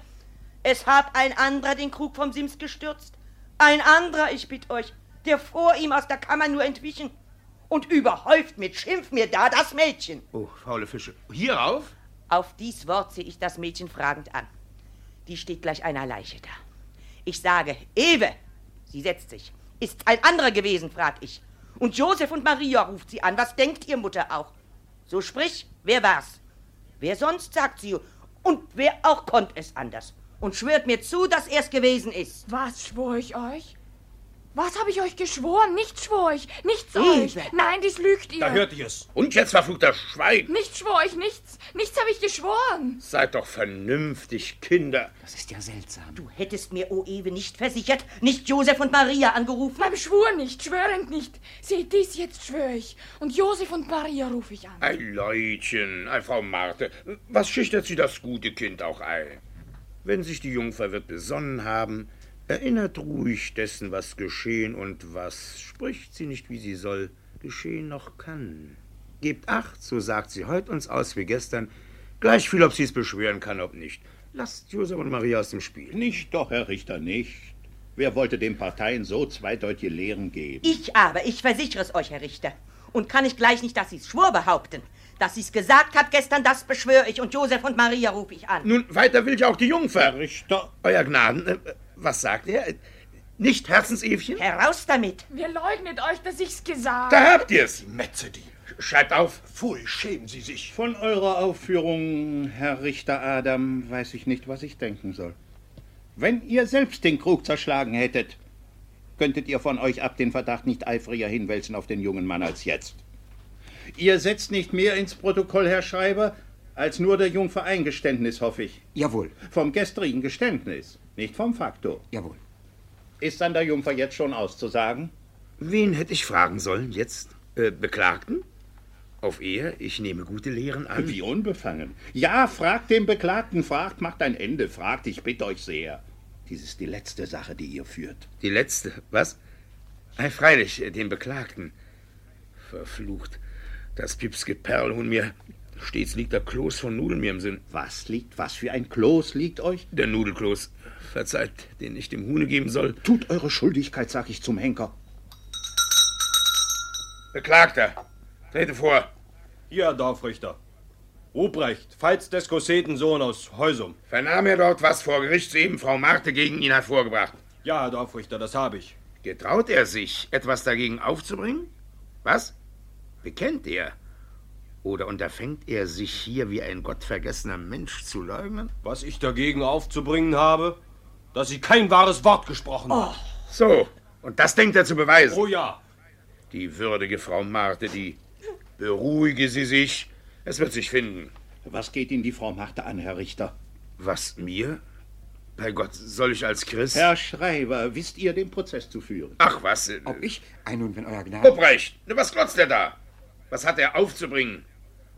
es hab ein anderer den Krug vom Sims gestürzt. Ein anderer, ich bitt euch, der vor ihm aus der Kammer nur entwichen. Und überhäuft mit Schimpf mir da das Mädchen. Oh, faule Fische. Hierauf? Auf dies Wort sehe ich das Mädchen fragend an. Die steht gleich einer Leiche da. Ich sage, Ewe, sie setzt sich. Ist ein anderer gewesen, frag ich. Und Josef und Maria ruft sie an. Was denkt ihr Mutter auch? So sprich, wer war's? Wer sonst, sagt sie. Und wer auch konnt es anders. Und schwört mir zu, dass er's gewesen ist. Was schwor ich euch? Was habe ich euch geschworen? Nichts schwor ich, nichts Ewe. euch. Nein, dies lügt ihr. Da hört ihr es. Und jetzt verfluchter Schweig. Nichts schwor ich, nichts. Nichts habe ich geschworen. Seid doch vernünftig, Kinder. Das ist ja seltsam. Du hättest mir, o Ewe, nicht versichert, nicht Josef und Maria angerufen. Beim Schwur nicht, schwörend nicht. Seht dies, jetzt schwöre ich. Und Josef und Maria rufe ich an. Ein Leutchen, ein Frau Marte. Was schüchtert sie das gute Kind auch ein? Wenn sich die Jungfer wird besonnen haben, erinnert ruhig dessen, was geschehen und was spricht sie nicht, wie sie soll, geschehen noch kann. Gebt acht, so sagt sie heut uns aus wie gestern, gleich viel, ob sie es beschwören kann, ob nicht. Lasst Josef und Maria aus dem Spiel. Nicht doch, Herr Richter, nicht. Wer wollte den Parteien so zweideutige Lehren geben? Ich aber, ich versichere es euch, Herr Richter. Und kann ich gleich nicht, dass sie's schwur behaupten. Dass sie's gesagt hat gestern, das beschwöre ich. Und Josef und Maria rufe ich an. Nun, weiter will ich auch die Jungfer. Herr Richter. Euer Gnaden, äh, was sagt er? Nicht Herzensewchen? Heraus damit. Wer leugnet euch, dass ich's gesagt? Da habt ihr's. Metze die. Schreibt auf. Pfui, schämen Sie sich. Von eurer Aufführung, Herr Richter Adam, weiß ich nicht, was ich denken soll. Wenn ihr selbst den Krug zerschlagen hättet, könntet ihr von euch ab den Verdacht nicht eifriger hinwälzen auf den jungen Mann als jetzt. Ihr setzt nicht mehr ins Protokoll, Herr Schreiber, als nur der Jungfer Eingeständnis, hoffe ich. Jawohl. Vom gestrigen Geständnis, nicht vom Faktor. Jawohl. Ist an der Jungfer jetzt schon auszusagen? Wen hätte ich fragen sollen jetzt? Äh, Beklagten? Auf Ehe? Ich nehme gute Lehren an. Wie unbefangen. Ja, fragt den Beklagten, fragt, macht ein Ende, fragt, ich bitte euch sehr. Dies ist die letzte Sache, die ihr führt. Die letzte, was? Ei, freilich, den Beklagten. Verflucht. Das Pipske Perlhuhn mir. Stets liegt der Kloß von Nudeln mir im Sinn. Was liegt, was für ein Kloß liegt euch? Der Nudelkloß. Verzeiht, den ich dem Huhne geben soll. Tut eure Schuldigkeit, sag ich zum Henker. Beklagter, trete vor. Hier, Herr Dorfrichter. Ruprecht, Veits des Kossetensohn aus Heusum. Vernahm er dort, was vor Gericht soeben Frau Marte gegen ihn hervorgebracht? Ja, Herr Dorfrichter, das habe ich. Getraut er sich, etwas dagegen aufzubringen? Was? Bekennt er? Oder unterfängt er sich hier wie ein gottvergessener Mensch zu leugnen? Was ich dagegen aufzubringen habe, dass Sie kein wahres Wort gesprochen hat. So, und das denkt er zu beweisen. Oh ja. Die würdige Frau Marte, die. Beruhige Sie sich. Es wird sich finden. Was geht Ihnen die Frau Marte an, Herr Richter? Was mir? Bei Gott, soll ich als Christ. Herr Schreiber, wisst ihr, den Prozess zu führen? Ach was. Äh, Ob ich? Ein nun, wenn euer Gnade. Ruprecht, was glotzt er da? Was hat er aufzubringen?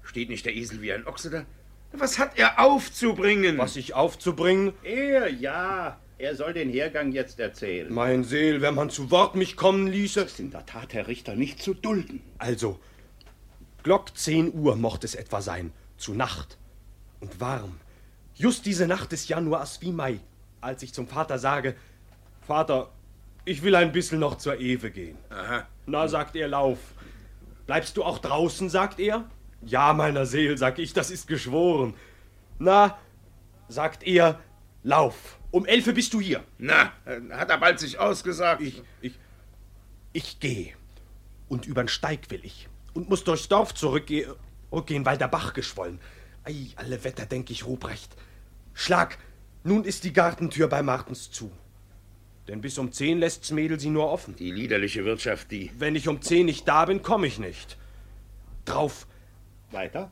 Steht nicht der Esel wie ein Ochse da? Was hat er aufzubringen? Was ich aufzubringen? Er, ja. Er soll den Hergang jetzt erzählen. Mein Seel, wenn man zu Wort mich kommen ließe. Das ist in der Tat, Herr Richter, nicht zu dulden. Also, Glock 10 Uhr mochte es etwa sein, zu Nacht. Und warm. Just diese Nacht des Januars wie Mai, als ich zum Vater sage, Vater, ich will ein bisschen noch zur Ewe gehen. Aha. Na, sagt er, lauf. Bleibst du auch draußen, sagt er. Ja, meiner Seel, sag ich, das ist geschworen. Na, sagt er, lauf. Um elfe bist du hier. Na, äh, hat er bald sich ausgesagt? Ich, ich, ich gehe. Und übern Steig will ich. Und muss durchs Dorf zurückgehen, weil der Bach geschwollen. Ei, alle Wetter, denk ich, Ruprecht. Schlag, nun ist die Gartentür bei Martens zu. Denn bis um zehn lässt's Mädel sie nur offen. Die liederliche Wirtschaft, die. Wenn ich um zehn nicht da bin, komm ich nicht. Drauf, Weiter?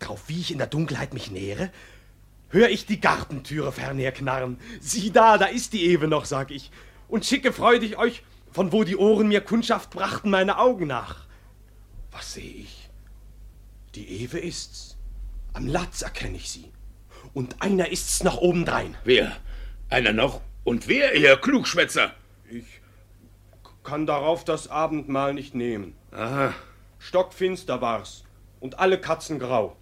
drauf, wie ich in der Dunkelheit mich nähere, hör ich die Gartentüre fernher knarren. Sieh da, da ist die Ewe noch, sag ich. Und schicke freudig euch, von wo die Ohren mir Kundschaft brachten, meine Augen nach. Was seh ich? Die Ewe ist's. Am Latz erkenn ich sie. Und einer ist's noch obendrein. Wer? Einer noch? Und wer, ihr Klugschwätzer? Ich kann darauf das Abendmahl nicht nehmen. Aha. Stockfinster war's. Und alle Katzen grau.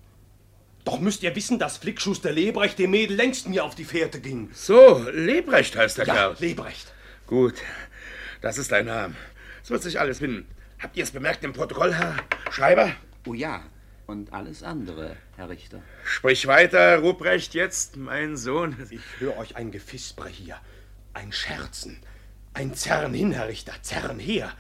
Doch müsst ihr wissen, dass Flickschuster Lebrecht dem Mädel längst mir auf die Fährte ging. So, Lebrecht heißt der Ja, Kerl. Lebrecht. Gut, das ist dein Name. Es wird sich alles finden. Habt ihr es bemerkt im Protokoll, Herr Schreiber? Oh ja. Und alles andere, Herr Richter. Sprich weiter, Ruprecht, jetzt, mein Sohn. Ich höre euch ein Gefisper hier. Ein Scherzen. Ein Zerren hin, Herr Richter. Zerren her.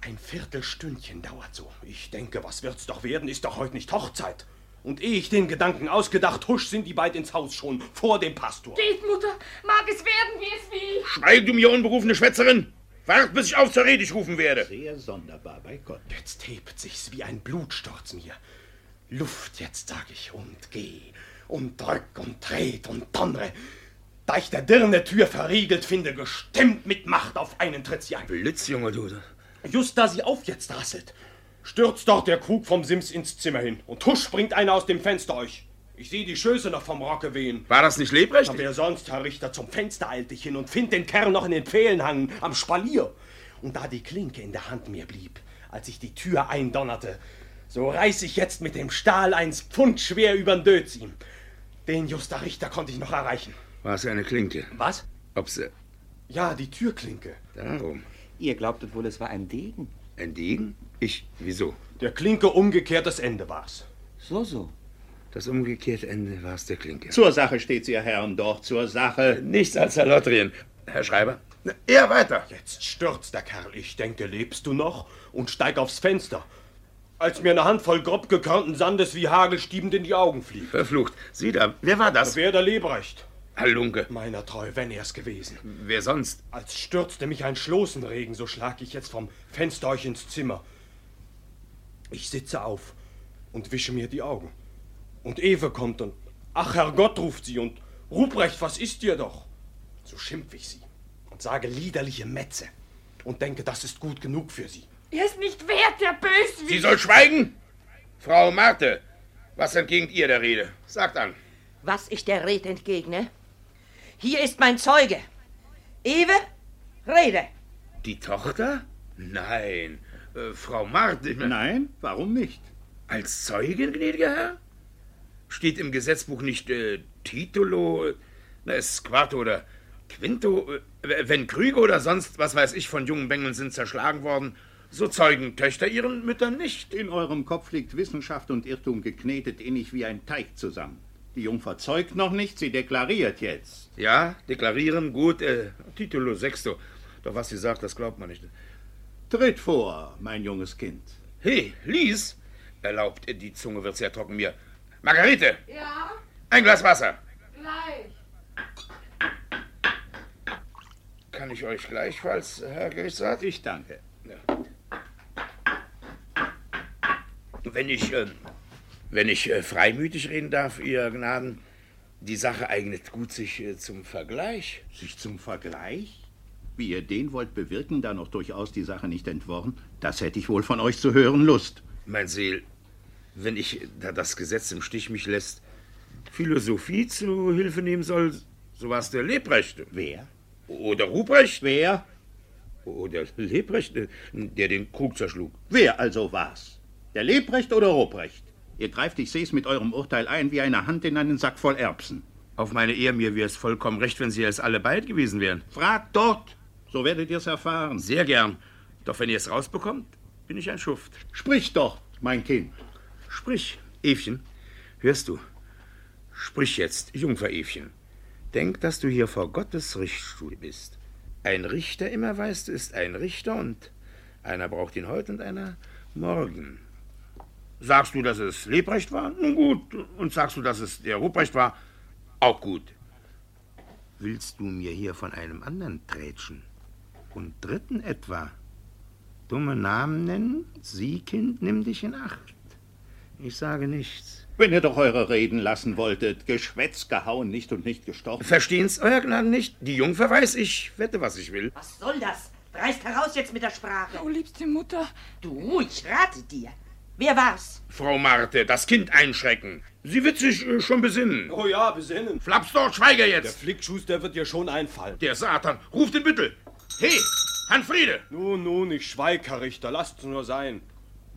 Ein Viertelstündchen dauert so. Ich denke, was wird's doch werden? Ist doch heute nicht Hochzeit. Und ehe ich den Gedanken ausgedacht, husch, sind die beid ins Haus schon, vor dem Pastor. Geht, Mutter, mag es werden, wie es will. Schweig, du mir unberufene Schwätzerin! Wart, bis ich auf zur Rede rufen werde. Sehr sonderbar, bei Gott. Jetzt hebt sich's wie ein Blutsturz mir. Luft jetzt, sag ich, und geh. Und drück und dreht und donnere. Da ich der Dirne Tür verriegelt finde, gestemmt mit Macht auf einen tritt sie ein. Blitz, Junge, du. Just da sie auf jetzt rasselt, stürzt doch der Krug vom Sims ins Zimmer hin. Und husch springt einer aus dem Fenster euch. Ich sehe die Schöße noch vom Rocke wehen. War das nicht Lebrecht? Aber wer sonst, Herr Richter, zum Fenster eilt ich hin und find den Kerl noch in den Pfählen hangen, am Spalier. Und da die Klinke in der Hand mir blieb, als ich die Tür eindonnerte, so reiß ich jetzt mit dem Stahl eins Pfund schwer übern Dötz ihm. Den Juster Richter konnte ich noch erreichen. War es eine Klinke? Was? Ob sie. Ja, die Türklinke. Darum. Ihr glaubtet wohl, es war ein Degen. Ein Degen? Ich. Wieso? Der Klinke umgekehrt das Ende war's. So, so. Das umgekehrte Ende war es der Klinke. Zur Sache steht's, ihr Herren, doch, zur Sache. Nichts als Erlotterien. Herr Schreiber. Er weiter. Jetzt stürzt der Kerl. Ich denke, lebst du noch? Und steig aufs Fenster. Als mir eine Handvoll grob gekörnten Sandes wie Hagelstiebend in die Augen fliegt. Verflucht. Sieh da, wer war das? Wer der Lebrecht? Halunke. Meiner treu, wenn er's gewesen. Wer sonst? Als stürzte mich ein Schloßenregen, so schlag ich jetzt vom Fenster euch ins Zimmer. Ich sitze auf und wische mir die Augen. Und Ewe kommt und, ach Herrgott, ruft sie und, Ruprecht, was ist dir doch? So schimpf ich sie und sage liederliche Metze und denke, das ist gut genug für sie. Er ist nicht wert, der Bösewicht. Sie soll schweigen? Frau Marte, was entgegnet ihr der Rede? Sagt an. Was ich der Rede entgegne? Hier ist mein Zeuge. Ewe, rede. Die Tochter? Nein. Äh, Frau Marte. Nein, warum nicht? Als Zeugin, gnädiger Herr? Steht im Gesetzbuch nicht äh, Titulo, äh, Squarto oder Quinto? Äh, wenn Krüge oder sonst, was weiß ich, von jungen Bengeln sind zerschlagen worden, so zeugen Töchter ihren Müttern nicht. In eurem Kopf liegt Wissenschaft und Irrtum geknetet innig wie ein Teig zusammen. Die Jungfer zeugt noch nicht, sie deklariert jetzt. Ja, deklarieren, gut, äh, Titulo sexto. Doch was sie sagt, das glaubt man nicht. Tritt vor, mein junges Kind. Hey, Lies! Erlaubt, die Zunge wird sehr trocken mir. Margarete! Ja? Ein Glas Wasser. Gleich. Kann ich euch gleichfalls, Herr Gerichtsrat? Ich danke. Ja. Wenn ich, äh, wenn ich äh, freimütig reden darf, Ihr Gnaden, die Sache eignet gut sich äh, zum Vergleich. Sich zum Vergleich? Wie ihr den wollt bewirken, da noch durchaus die Sache nicht entworren, das hätte ich wohl von euch zu hören Lust. Mein Seel, wenn ich, da das Gesetz im Stich mich lässt, Philosophie zu Hilfe nehmen soll, so war es der Lebrecht. Wer? Oder Ruprecht. Wer? Oder Lebrecht, äh, der den Krug zerschlug. Wer also war's? Der Lebrecht oder Ruprecht? Ihr greift, ich seh's, mit eurem Urteil ein wie eine Hand in einen Sack voll Erbsen. Auf meine Ehe, mir wäre es vollkommen recht, wenn Sie es alle beid gewesen wären. Fragt dort, so werdet ihr's erfahren. Sehr gern. Doch wenn ihr es rausbekommt, bin ich ein Schuft. Sprich doch, mein Kind. Sprich, Evchen. Hörst du? Sprich jetzt, Jungfer Evchen. Denk, dass du hier vor Gottes Richtstuhl bist. Ein Richter, immer weißt du, ist ein Richter und einer braucht ihn heute und einer morgen. Sagst du, dass es Lebrecht war? Nun gut. Und sagst du, dass es der Ruprecht war? Auch gut. Willst du mir hier von einem anderen trätschen? Und dritten etwa? Dumme Namen nennen? Sie, Kind, nimm dich in Acht. Ich sage nichts. Wenn ihr doch eure Reden lassen wolltet, Geschwätz gehauen, nicht und nicht gestochen. Verstehen's, Euer Gnaden, nicht? Die Jungfer weiß, ich wette, was ich will. Was soll das? Reißt heraus jetzt mit der Sprache. Oh, liebste Mutter. Du, ich rate dir. Wer war's? Frau Marte, das Kind einschrecken. Sie wird sich äh, schon besinnen. Oh ja, besinnen. Flaps dort, schweige Der jetzt. Flickschuster wird dir schon einfallen. Der Satan, ruft den Büttel. Hey, Hanfriede. Nun, nun, ich schweig, Herr Richter, lasst's nur sein.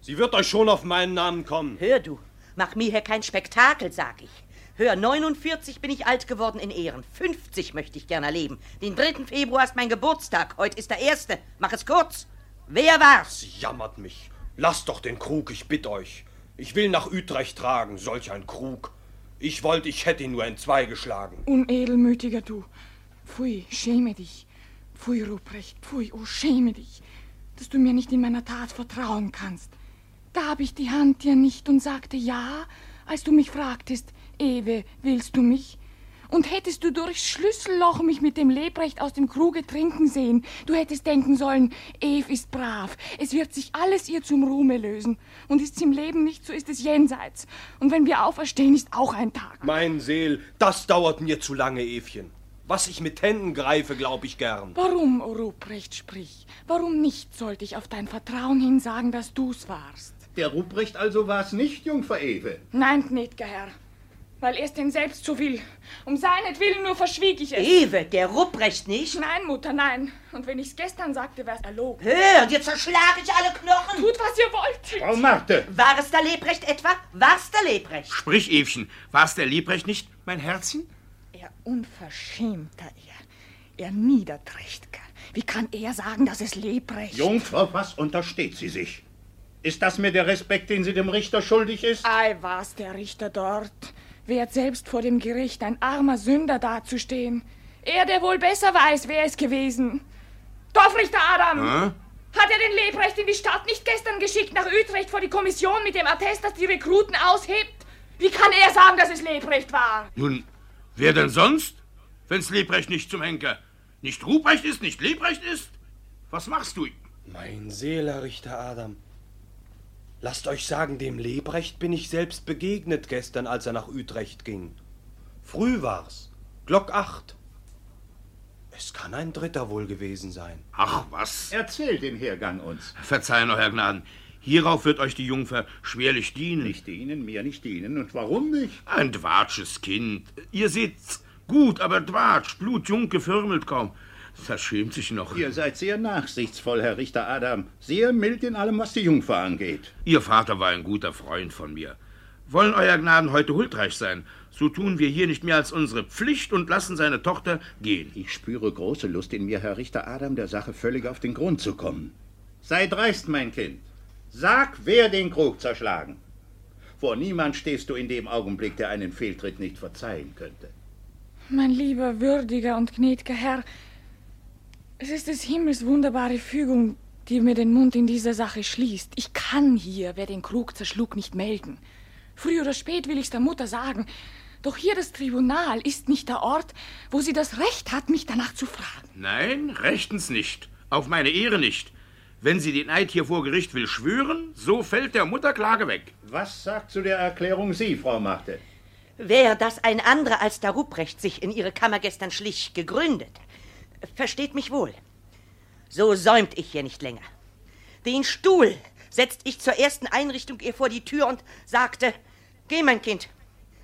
Sie wird euch schon auf meinen Namen kommen. Hör du, mach mir hier kein Spektakel, sag ich. Hör, 49 bin ich alt geworden in Ehren. 50 möchte ich gerne leben. Den 3. Februar ist mein Geburtstag. Heute ist der erste. Mach es kurz. Wer war's? Sie jammert mich. Lasst doch den Krug, ich bitt euch. Ich will nach Utrecht tragen, solch ein Krug. Ich wollte, ich hätte ihn nur in zwei geschlagen. Unedelmütiger du. Pfui, schäme dich. Pfui, Ruprecht, pfui, oh, schäme dich, dass du mir nicht in meiner Tat vertrauen kannst. Gab ich die Hand dir nicht und sagte ja, als du mich fragtest, Ewe, willst du mich? Und hättest du durchs Schlüsselloch mich mit dem Lebrecht aus dem Kruge trinken sehen, du hättest denken sollen, Eve ist brav. Es wird sich alles ihr zum Ruhme lösen. Und ist's im Leben nicht, so ist es jenseits. Und wenn wir auferstehen, ist auch ein Tag. Mein Seel, das dauert mir zu lange, Evchen. Was ich mit Händen greife, glaub ich gern. Warum, O Ruprecht, sprich? Warum nicht sollte ich auf dein Vertrauen hin sagen, dass du's warst? Der Ruprecht also war's nicht, Jungfer Ewe. Nein, gnäd'ger Herr. Weil er's denn selbst so will. Um seinetwillen nur verschwieg ich es. Ewe, der Ruprecht nicht? Nein, Mutter, nein. Und wenn ich's gestern sagte, wär's erlogen. Hör, dir zerschlage ich alle Knochen. Tut, was ihr wollt. Frau Marte. War es der Lebrecht etwa? War's der Lebrecht? Sprich, Evchen, war's der Lebrecht nicht, mein Herzchen? Er unverschämter er. Er Niederträchtger. Wie kann er sagen, dass es Lebrecht? Jungfrau, was untersteht sie sich? Ist das mir der Respekt, den sie dem Richter schuldig ist? Ei, was der Richter dort. Wehrt selbst vor dem Gericht, ein armer Sünder dazustehen. Er, der wohl besser weiß, wer es gewesen. Dorfrichter Adam! Hm? Hat er den Lebrecht in die Stadt nicht gestern geschickt nach Utrecht vor die Kommission mit dem Attest, dass die Rekruten aushebt? Wie kann er sagen, dass es Lebrecht war? Nun, wer denn sonst? Wenn's Lebrecht nicht zum Henker, nicht Ruprecht ist, nicht Lebrecht ist? Was machst du? Mein Seeler, Richter Adam. Lasst euch sagen, dem Lebrecht bin ich selbst begegnet gestern, als er nach Utrecht ging. Früh war's, Glock acht. Es kann ein Dritter wohl gewesen sein. Ach, was? Erzähl den Hergang uns. Verzeihen, Euer Gnaden. Hierauf wird euch die Jungfer schwerlich dienen. Nicht dienen, mir nicht dienen. Und warum nicht? Ein dwatsches Kind. Ihr seht's gut, aber dwatsch, blutjung, gefirmelt kaum. Das schämt sich noch. Ihr seid sehr nachsichtsvoll, Herr Richter Adam. Sehr mild in allem, was die Jungfer angeht. Ihr Vater war ein guter Freund von mir. Wollen Euer Gnaden heute huldreich sein, so tun wir hier nicht mehr als unsere Pflicht und lassen seine Tochter gehen. Ich spüre große Lust in mir, Herr Richter Adam, der Sache völlig auf den Grund zu kommen. Sei dreist, mein Kind. Sag, wer den Krug zerschlagen. Vor niemand stehst du in dem Augenblick, der einen Fehltritt nicht verzeihen könnte. Mein lieber, würdiger und gnädiger Herr, es ist des Himmels wunderbare Fügung, die mir den Mund in dieser Sache schließt. Ich kann hier, wer den Krug zerschlug, nicht melden. Früh oder spät will ich's der Mutter sagen. Doch hier das Tribunal ist nicht der Ort, wo sie das Recht hat, mich danach zu fragen. Nein, rechtens nicht. Auf meine Ehre nicht. Wenn sie den Eid hier vor Gericht will schwören, so fällt der Mutterklage weg. Was sagt zu der Erklärung Sie, Frau Marte? Wer das ein anderer als der Ruprecht sich in ihre Kammer gestern schlich, gegründet, versteht mich wohl. So säumt ich hier nicht länger. Den Stuhl setzt ich zur ersten Einrichtung ihr vor die Tür und sagte, geh, mein Kind,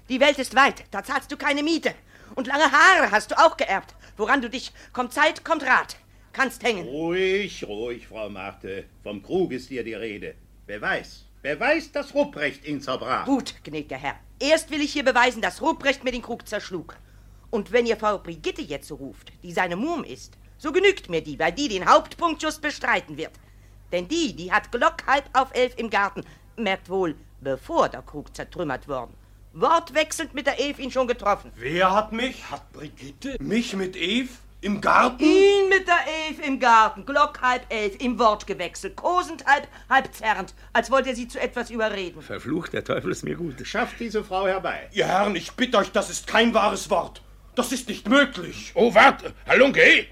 die Welt ist weit, da zahlst du keine Miete. Und lange Haare hast du auch geerbt, woran du dich, kommt Zeit, kommt Rat, kannst hängen. Ruhig, ruhig, Frau Marte. Vom Krug ist hier die Rede. Wer weiß, wer weiß, dass Ruprecht ihn zerbrach. Gut, gnädiger Herr. Erst will ich hier beweisen, dass Ruprecht mir den Krug zerschlug. Und wenn ihr Frau Brigitte jetzt so ruft, die seine Muhm ist, so genügt mir die, weil die den Hauptpunkt just bestreiten wird. Denn die, die hat Glock halb auf elf im Garten, merkt wohl, bevor der Krug zertrümmert worden. Wortwechselnd mit der Eve ihn schon getroffen. Wer hat mich? Hat Brigitte? Mich mit Eve? Im Garten? Ihn mit der Eve im Garten, Glock halb elf, im Wort gewechselt, kosend halb, halb zerrend, als wollte er sie zu etwas überreden. Verflucht, der Teufel ist mir gut. Schafft diese Frau herbei. Ihr Herren, ich bitte euch, das ist kein wahres Wort. Das ist nicht möglich. Oh, warte, Halunke, hey!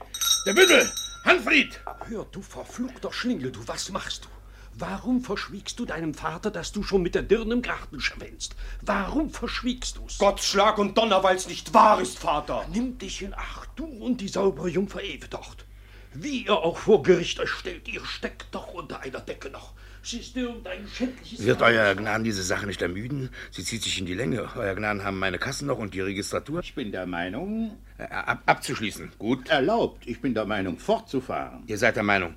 Der Bündel! Hanfried! Hör, du verfluchter Schlingel, du, was machst du? Warum verschwiegst du deinem Vater, dass du schon mit der Dirn im Garten schwänzt? Warum verschwiegst du's? Gott Schlag und Donner, weil's nicht wahr ist, Vater. Nimm dich in Acht, du und die saubere Jungfer Ewe dort. Wie ihr auch vor Gericht euch stellt, ihr steckt doch unter einer Decke noch. Siehst du, dein schändliches... Wird Euer Gnaden diese Sache nicht ermüden? Sie zieht sich in die Länge. Euer Gnaden haben meine Kassen noch und die Registratur. Ich bin der Meinung... Äh, ab, abzuschließen. Gut. Erlaubt. Ich bin der Meinung, fortzufahren. Ihr seid der Meinung.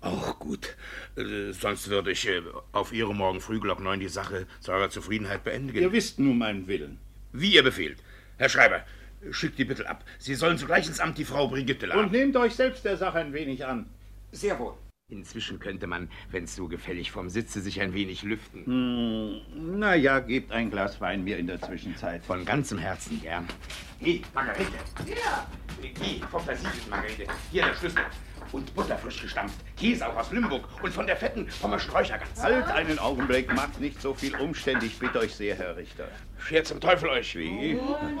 Auch gut. Äh, sonst würde ich äh, auf Ihre morgen früh Glock 9 die Sache zu eurer Zufriedenheit beendigen. Ihr wisst nun meinen Willen. Wie ihr befehlt. Herr Schreiber, schickt die Bittel ab. Sie sollen sogleich ins Amt die Frau Brigitte laden. Und nehmt euch selbst der Sache ein wenig an. Sehr wohl. Inzwischen könnte man, wenn's so gefällig vom Sitze, sich ein wenig lüften. Hm, na ja, gebt ein Glas Wein mir in der Zwischenzeit. Von ganzem Herzen gern. Hey, Margarete. Ja. Geh, vom Versiegel, Margarete. Hier der Schlüssel. Und Butter frisch gestampft. Käse auch aus Limburg. Und von der fetten vom Sträuchergans. Halt einen Augenblick, macht nicht so viel umständlich. Ich bitte euch sehr, Herr Richter. Scher zum Teufel euch. Wie?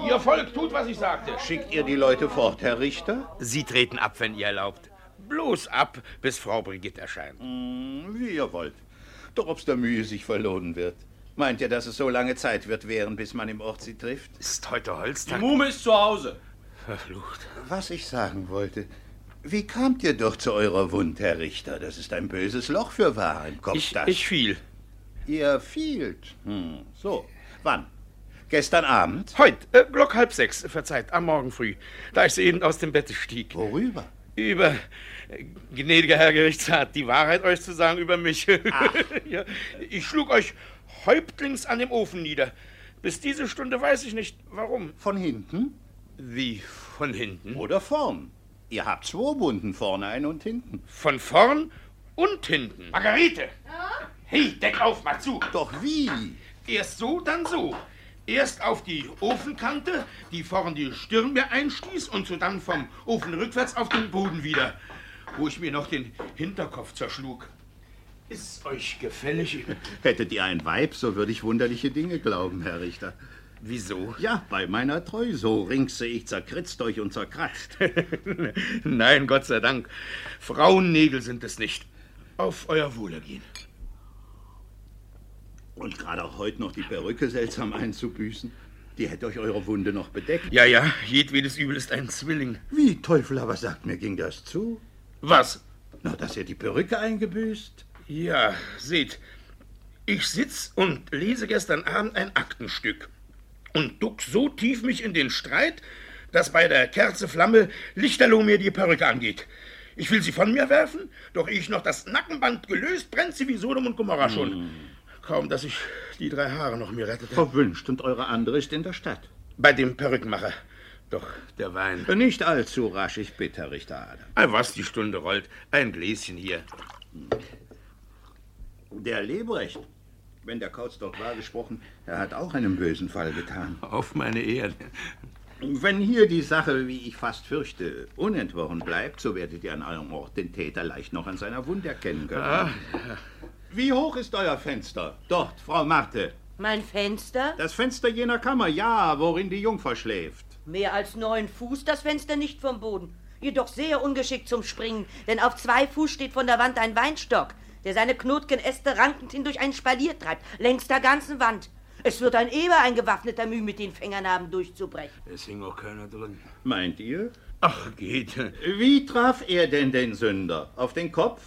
Ihr Volk tut, was ich sagte. Schickt ihr die Leute fort, Herr Richter? Sie treten ab, wenn ihr erlaubt. Bloß ab, bis Frau Brigitte erscheint. Hm, wie ihr wollt. Doch ob's der Mühe sich verlohnen wird. Meint ihr, dass es so lange Zeit wird währen, bis man im Ort sie trifft? Ist heute Die Holztag. Muhme ist zu Hause. Verflucht. Was ich sagen wollte. Wie kamt ihr doch zu eurer Wund, Herr Richter? Das ist ein böses Loch für wahr im Kopf. Ich, das. ich fiel. Ihr fielt. Hm, so. Wann? Gestern Abend? Heut, äh, Glock halb sechs, verzeiht, am Morgen früh, da ich soeben aus dem Bette stieg. Worüber? Über, gnädiger Herr Gerichtsrat, die Wahrheit euch zu sagen über mich. ja, ich schlug euch häuptlings an dem Ofen nieder. Bis diese Stunde weiß ich nicht, warum. Von hinten? Wie, von hinten? Oder vorn? Ihr habt zwei Wunden, vorne ein und hinten. Von vorn und hinten. Margarete! Hey, deck auf, mach zu! Doch wie? Erst so, dann so. Erst auf die Ofenkante, die vorn die Stirn mir einstieß und so dann vom Ofen rückwärts auf den Boden wieder, wo ich mir noch den Hinterkopf zerschlug. Ist euch gefällig? Hättet ihr ein Weib, so würde ich wunderliche Dinge glauben, Herr Richter. Wieso? Ja, bei meiner Treu, so ringse ich zerkritzt euch und zerkratzt. Nein, Gott sei Dank. Frauennägel sind es nicht. Auf euer Wohlergehen. Und gerade auch heute noch die Perücke seltsam einzubüßen. Die hätte euch eure Wunde noch bedeckt. Ja, ja, jedwedes Übel ist ein Zwilling. Wie, Teufel, aber sagt mir, ging das zu? Was? Na, dass ihr die Perücke eingebüßt? Ja, seht, ich sitz und lese gestern Abend ein Aktenstück und duck so tief mich in den Streit, dass bei der Kerze Flamme Lichterloh mir die Perücke angeht. Ich will sie von mir werfen, doch ehe ich noch das Nackenband gelöst, brennt sie wie Sodom und Gomorra schon. Kaum, dass ich die drei Haare noch mir rettete. Verwünscht und eure andere ist in der Stadt. Bei dem Perückenmacher. Doch der Wein. Nicht allzu rasch, ich bitte, Herr Richter Adam. Ah, Was die Stunde rollt. Ein Gläschen hier. Der Lebrecht, wenn der Kauz doch wahr gesprochen, er hat auch einen bösen Fall getan. Auf meine Erde. Wenn hier die Sache, wie ich fast fürchte, unentworren bleibt, so werdet ihr an eurem Ort den Täter leicht noch an seiner Wunde erkennen können. Ah, Wie hoch ist euer Fenster? Dort, Frau Marte. Mein Fenster? Das Fenster jener Kammer, ja, worin die Jungfer schläft. Mehr als neun Fuß das Fenster nicht vom Boden. Jedoch sehr ungeschickt zum Springen, denn auf zwei Fuß steht von der Wand ein Weinstock, der seine knotgen Äste rankend hin durch ein Spalier treibt, längs der ganzen Wand. Es wird ein Eber ein gewaffneter Mühe mit den Fängern haben, durchzubrechen. es hing auch keiner drin. Meint ihr? Ach, geht. Wie traf er denn den Sünder? Auf den Kopf?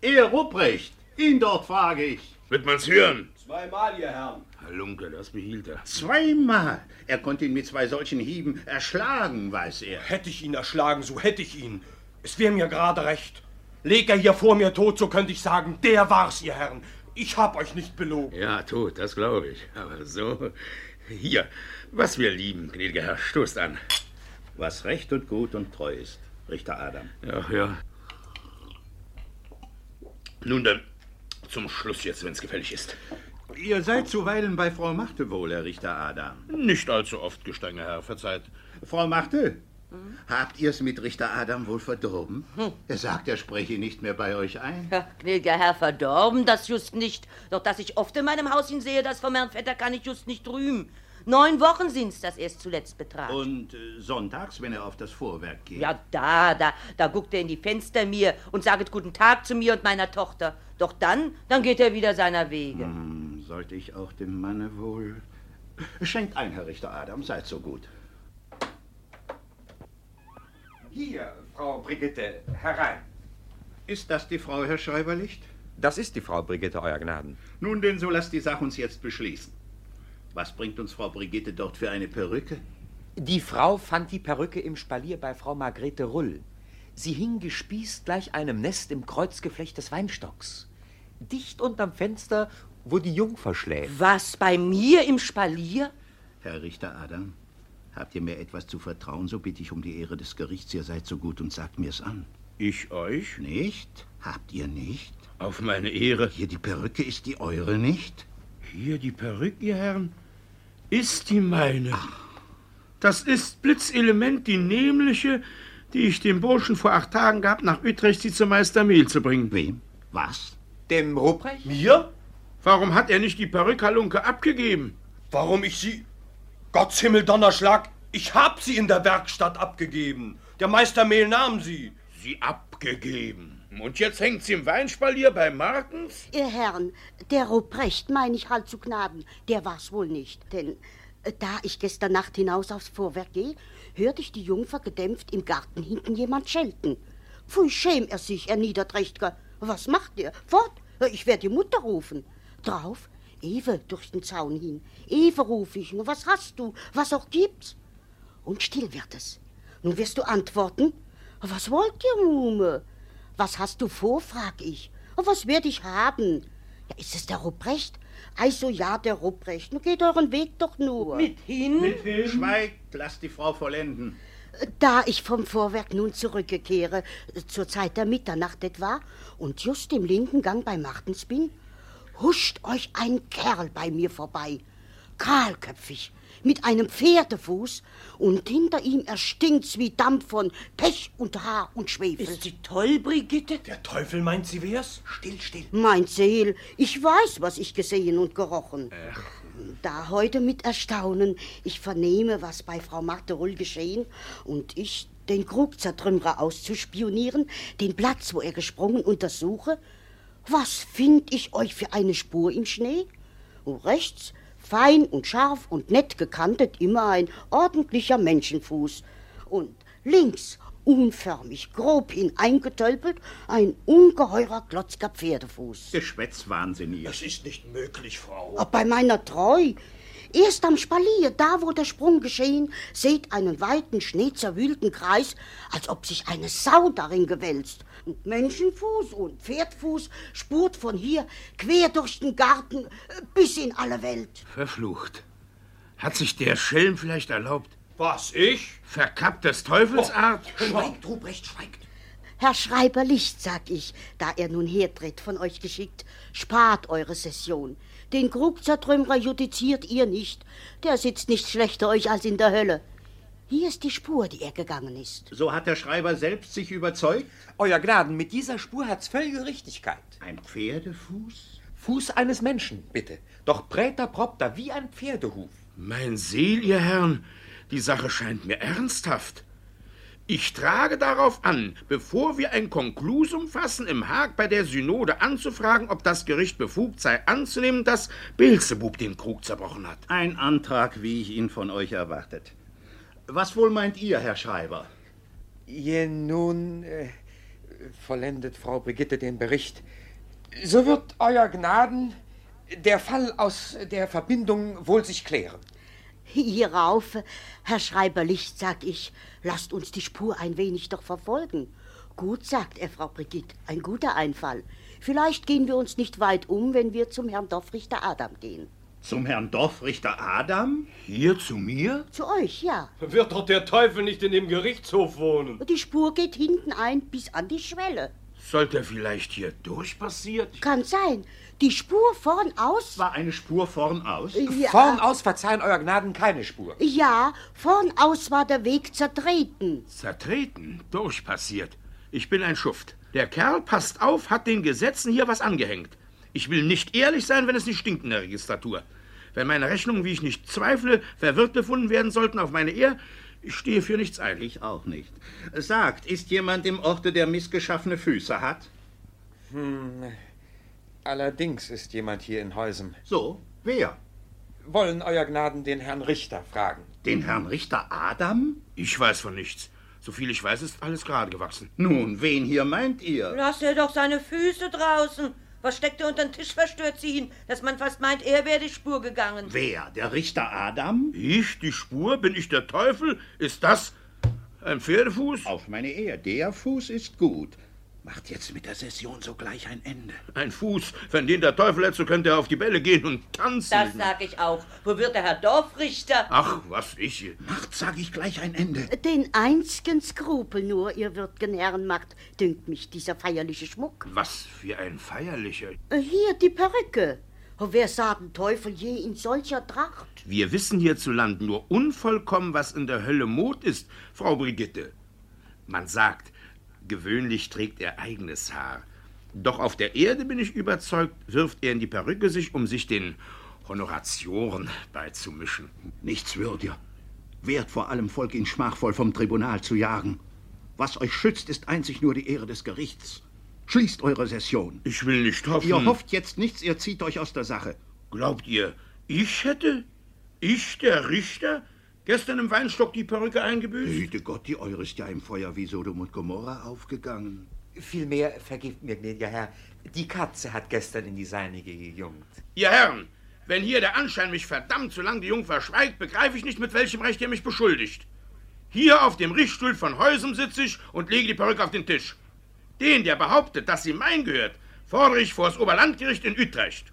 Er, Rupprecht. Ihn dort frage ich. Wird man's hören? Zweimal, ihr Herren. Herr Lunke, das behielt er. Zweimal. Er konnte ihn mit zwei solchen Hieben erschlagen, weiß er. Hätte ich ihn erschlagen, so hätte ich ihn. Es wäre mir gerade recht. Leg er hier vor mir tot, so könnte ich sagen, der war's, ihr Herren. Ich hab euch nicht belogen. Ja, tot, das glaube ich. Aber so. Hier, was wir lieben, gnädiger Herr, stoßt an. Was recht und gut und treu ist, Richter Adam. Ja, ja. Nun dann, zum Schluss jetzt, wenn's gefällig ist. Ihr seid zuweilen bei Frau Machte wohl, Herr Richter Adam. Nicht allzu oft, gestrenger Herr, verzeiht. Frau Machte, habt ihr's mit Richter Adam wohl verdorben? Er sagt, er spreche nicht mehr bei euch ein. Ja, gnädiger Herr, verdorben, das just nicht. Doch dass ich oft in meinem Haus ihn sehe, das vom Herrn Vetter kann ich just nicht rühmen. Neun Wochen sind's, das erst zuletzt betrat. Und äh, sonntags, wenn er auf das Vorwerk geht. Ja, da, da, da guckt er in die Fenster mir und saget guten Tag zu mir und meiner Tochter. Doch dann, dann geht er wieder seiner Wege. Hm, sollte ich auch dem Manne wohl. Schenkt ein, Herr Richter Adam, seid so gut. Hier, Frau Brigitte, herein. Ist das die Frau, Herr Schreiberlicht? Das ist die Frau Brigitte, Euer Gnaden. Nun denn, so lasst die Sache uns jetzt beschließen. Was bringt uns Frau Brigitte dort für eine Perücke? Die Frau fand die Perücke im Spalier bei Frau Margrete Rull. Sie hing gespießt gleich einem Nest im Kreuzgeflecht des Weinstocks. Dicht unterm Fenster, wo die Jungfer schläft. Was, bei mir im Spalier? Herr Richter Adam, habt ihr mir etwas zu vertrauen, so bitte ich um die Ehre des Gerichts, ihr seid so gut und sagt mir's an. Ich euch? Nicht? Habt ihr nicht? Auf meine Ehre. Hier die Perücke ist die eure nicht? Hier die Perücke, ihr Herren? Ist die meine. Das ist Blitzelement, die nämliche, die ich dem Burschen vor acht Tagen gab, nach Utrecht sie zum Meister Mehl zu bringen. Wem? Was? Dem Ruprecht? Mir? Warum hat er nicht die Perückhalunke abgegeben? Warum ich sie... Gottes Himmel, Donnerschlag, ich hab sie in der Werkstatt abgegeben. Der Meister Mehl nahm sie. Sie abgegeben? Und jetzt hängt sie im Weinspalier bei Martens? Ihr Herren, der Ruprecht, meine ich halt zu Gnaden, der war's wohl nicht. Denn äh, da ich gestern Nacht hinaus aufs Vorwerk gehe, hörte ich die Jungfer gedämpft im Garten hinten jemand schelten. Pfui, schäm er sich, er Niederträchtger. Was macht ihr? Fort, ich werde die Mutter rufen. Drauf, Ewe durch den Zaun hin. Ewe ruf ich, nur was hast du, was auch gibt's? Und still wird es. Nun wirst du antworten, was wollt ihr, Muhme? Was hast du vor, frag ich. Was werd ich haben? Ja, ist es der Ruprecht? Also ja, der Ruprecht. Nun geht euren Weg doch nur. Mit hin? Mit hin? Schweigt, lasst die Frau vollenden. Da ich vom Vorwerk nun zurückkehre, zur Zeit der Mitternacht etwa, und just im linken Gang bei Martens bin, huscht euch ein Kerl bei mir vorbei, kahlköpfig, mit einem Pferdefuß, und hinter ihm erstinkt's wie Dampf von Pech und Haar und Schwefel. Ist sie toll, Brigitte? Der Teufel meint, sie wär's? Still, still. Mein Seel, ich weiß, was ich gesehen und gerochen. Ach. Da heute mit Erstaunen ich vernehme, was bei Frau Marterull geschehen, und ich den Krugzertrümmerer auszuspionieren, den Platz, wo er gesprungen, untersuche, was find ich euch für eine Spur im Schnee? Und rechts, fein und scharf und nett gekantet, immer ein ordentlicher Menschenfuß. Und links, unförmig, grob hineingetölpelt, ein ungeheurer Klotzker Pferdefuß. Geschwätzwahnsinnig. Das ist nicht möglich, Frau. Auch bei meiner Treu. Erst am Spalier, da wo der Sprung geschehen, seht einen weiten, schneezerwühlten Kreis, als ob sich eine Sau darin gewälzt. Und Menschenfuß und Pferdfuß spurt von hier quer durch den Garten äh, bis in alle Welt. Verflucht. Hat sich der Schelm vielleicht erlaubt? Was, ich? Verkappt des Teufelsart? Oh, schweigt, Ruprecht, schweigt. Herr Schreiber Licht, sag ich, da er nun hertritt, von euch geschickt, spart eure Session. Den Krugzertrümmerer judiziert ihr nicht. Der sitzt nicht schlechter euch als in der Hölle. Hier ist die Spur, die er gegangen ist. So hat der Schreiber selbst sich überzeugt? Euer Gnaden, mit dieser Spur hat's völlige Richtigkeit. Ein Pferdefuß? Fuß eines Menschen, bitte. Doch präter propter wie ein Pferdehuf. Mein Seel, ihr Herren, die Sache scheint mir ernsthaft. Ich trage darauf an, bevor wir ein Konklusum fassen, im Haag bei der Synode anzufragen, ob das Gericht befugt sei, anzunehmen, dass Beelzebub den Krug zerbrochen hat. Ein Antrag, wie ich ihn von euch erwartet. Was wohl meint ihr, Herr Schreiber? Je nun, äh, vollendet Frau Brigitte den Bericht, so wird Euer Gnaden der Fall aus der Verbindung wohl sich klären. Hierauf, Herr Schreiber Licht, sag ich, lasst uns die Spur ein wenig doch verfolgen. Gut, sagt er, Frau Brigitte, ein guter Einfall. Vielleicht gehen wir uns nicht weit um, wenn wir zum Herrn Dorfrichter Adam gehen. Zum Herrn Dorfrichter Adam? Hier zu mir? Zu euch, ja. Wird doch der Teufel nicht in dem Gerichtshof wohnen? Die Spur geht hinten ein bis an die Schwelle. Sollte er vielleicht hier durchpassiert? Kann sein. Die Spur vorn aus. War eine Spur vorn aus? Ja. Vorn aus verzeihen Euer Gnaden keine Spur. Ja, vorn aus war der Weg zertreten. Zertreten? Durchpassiert. Ich bin ein Schuft. Der Kerl passt auf, hat den Gesetzen hier was angehängt. Ich will nicht ehrlich sein, wenn es nicht stinkt in der Registratur. Wenn meine Rechnungen, wie ich nicht zweifle, verwirrt befunden werden sollten auf meine Ehe, ich stehe für nichts ein. Ich auch nicht. Sagt, ist jemand im Orte, der missgeschaffene Füße hat? Hm, allerdings ist jemand hier in Häusem. So, wer? Wollen Euer Gnaden den Herrn Richter fragen? Den Herrn Richter Adam? Ich weiß von nichts. Soviel ich weiß, ist alles gerade gewachsen. Nun, wen hier meint ihr? Lass er doch seine Füße draußen. Was steckt er unter den Tisch verstört sie ihn, dass man fast meint, er wäre die Spur gegangen? Wer? Der Richter Adam? Ich, die Spur? Bin ich der Teufel? Ist das ein Pferdefuß? Auf meine Ehe. Der Fuß ist gut. Macht jetzt mit der Session sogleich ein Ende. Ein Fuß. Wenn den der Teufel hätte, so könnte er auf die Bälle gehen und tanzen. Das sag ich auch. Wo wird der Herr Dorfrichter? Ach, was ich. Macht, sag ich gleich ein Ende. Den einzigen Skrupel nur, ihr würdgen Herren macht, dünkt mich dieser feierliche Schmuck. Was für ein feierlicher. Hier die Perücke. Oh, wer sah den Teufel je in solcher Tracht? Wir wissen hierzulande nur unvollkommen, was in der Hölle Mod ist, Frau Brigitte. Man sagt, gewöhnlich trägt er eigenes Haar. Doch auf der Erde bin ich überzeugt, wirft er in die Perücke sich, um sich den Honoratioren beizumischen. Nichtswürdiger. Wehrt vor allem Volk ihn schmachvoll vom Tribunal zu jagen. Was euch schützt, ist einzig nur die Ehre des Gerichts. Schließt eure Session. Ich will nicht hoffen. Ihr hofft jetzt nichts, ihr zieht euch aus der Sache. Glaubt ihr, ich hätte, ich, der Richter, gestern im Weinstock die Perücke eingebüßt? Hüte Gott, die eure ist ja im Feuer wie Sodom und Gomorra aufgegangen. Vielmehr, vergibt mir, gnädiger Herr, die Katze hat gestern in die seinige gejungt. Ihr Herren, wenn hier der Anschein mich verdammt, solange die Jungfer schweigt, begreife ich nicht, mit welchem Recht ihr mich beschuldigt. Hier auf dem Richtstuhl von Häusem sitze ich und lege die Perücke auf den Tisch. Den, der behauptet, dass sie mein gehört, fordere ich vor das Oberlandgericht in Utrecht.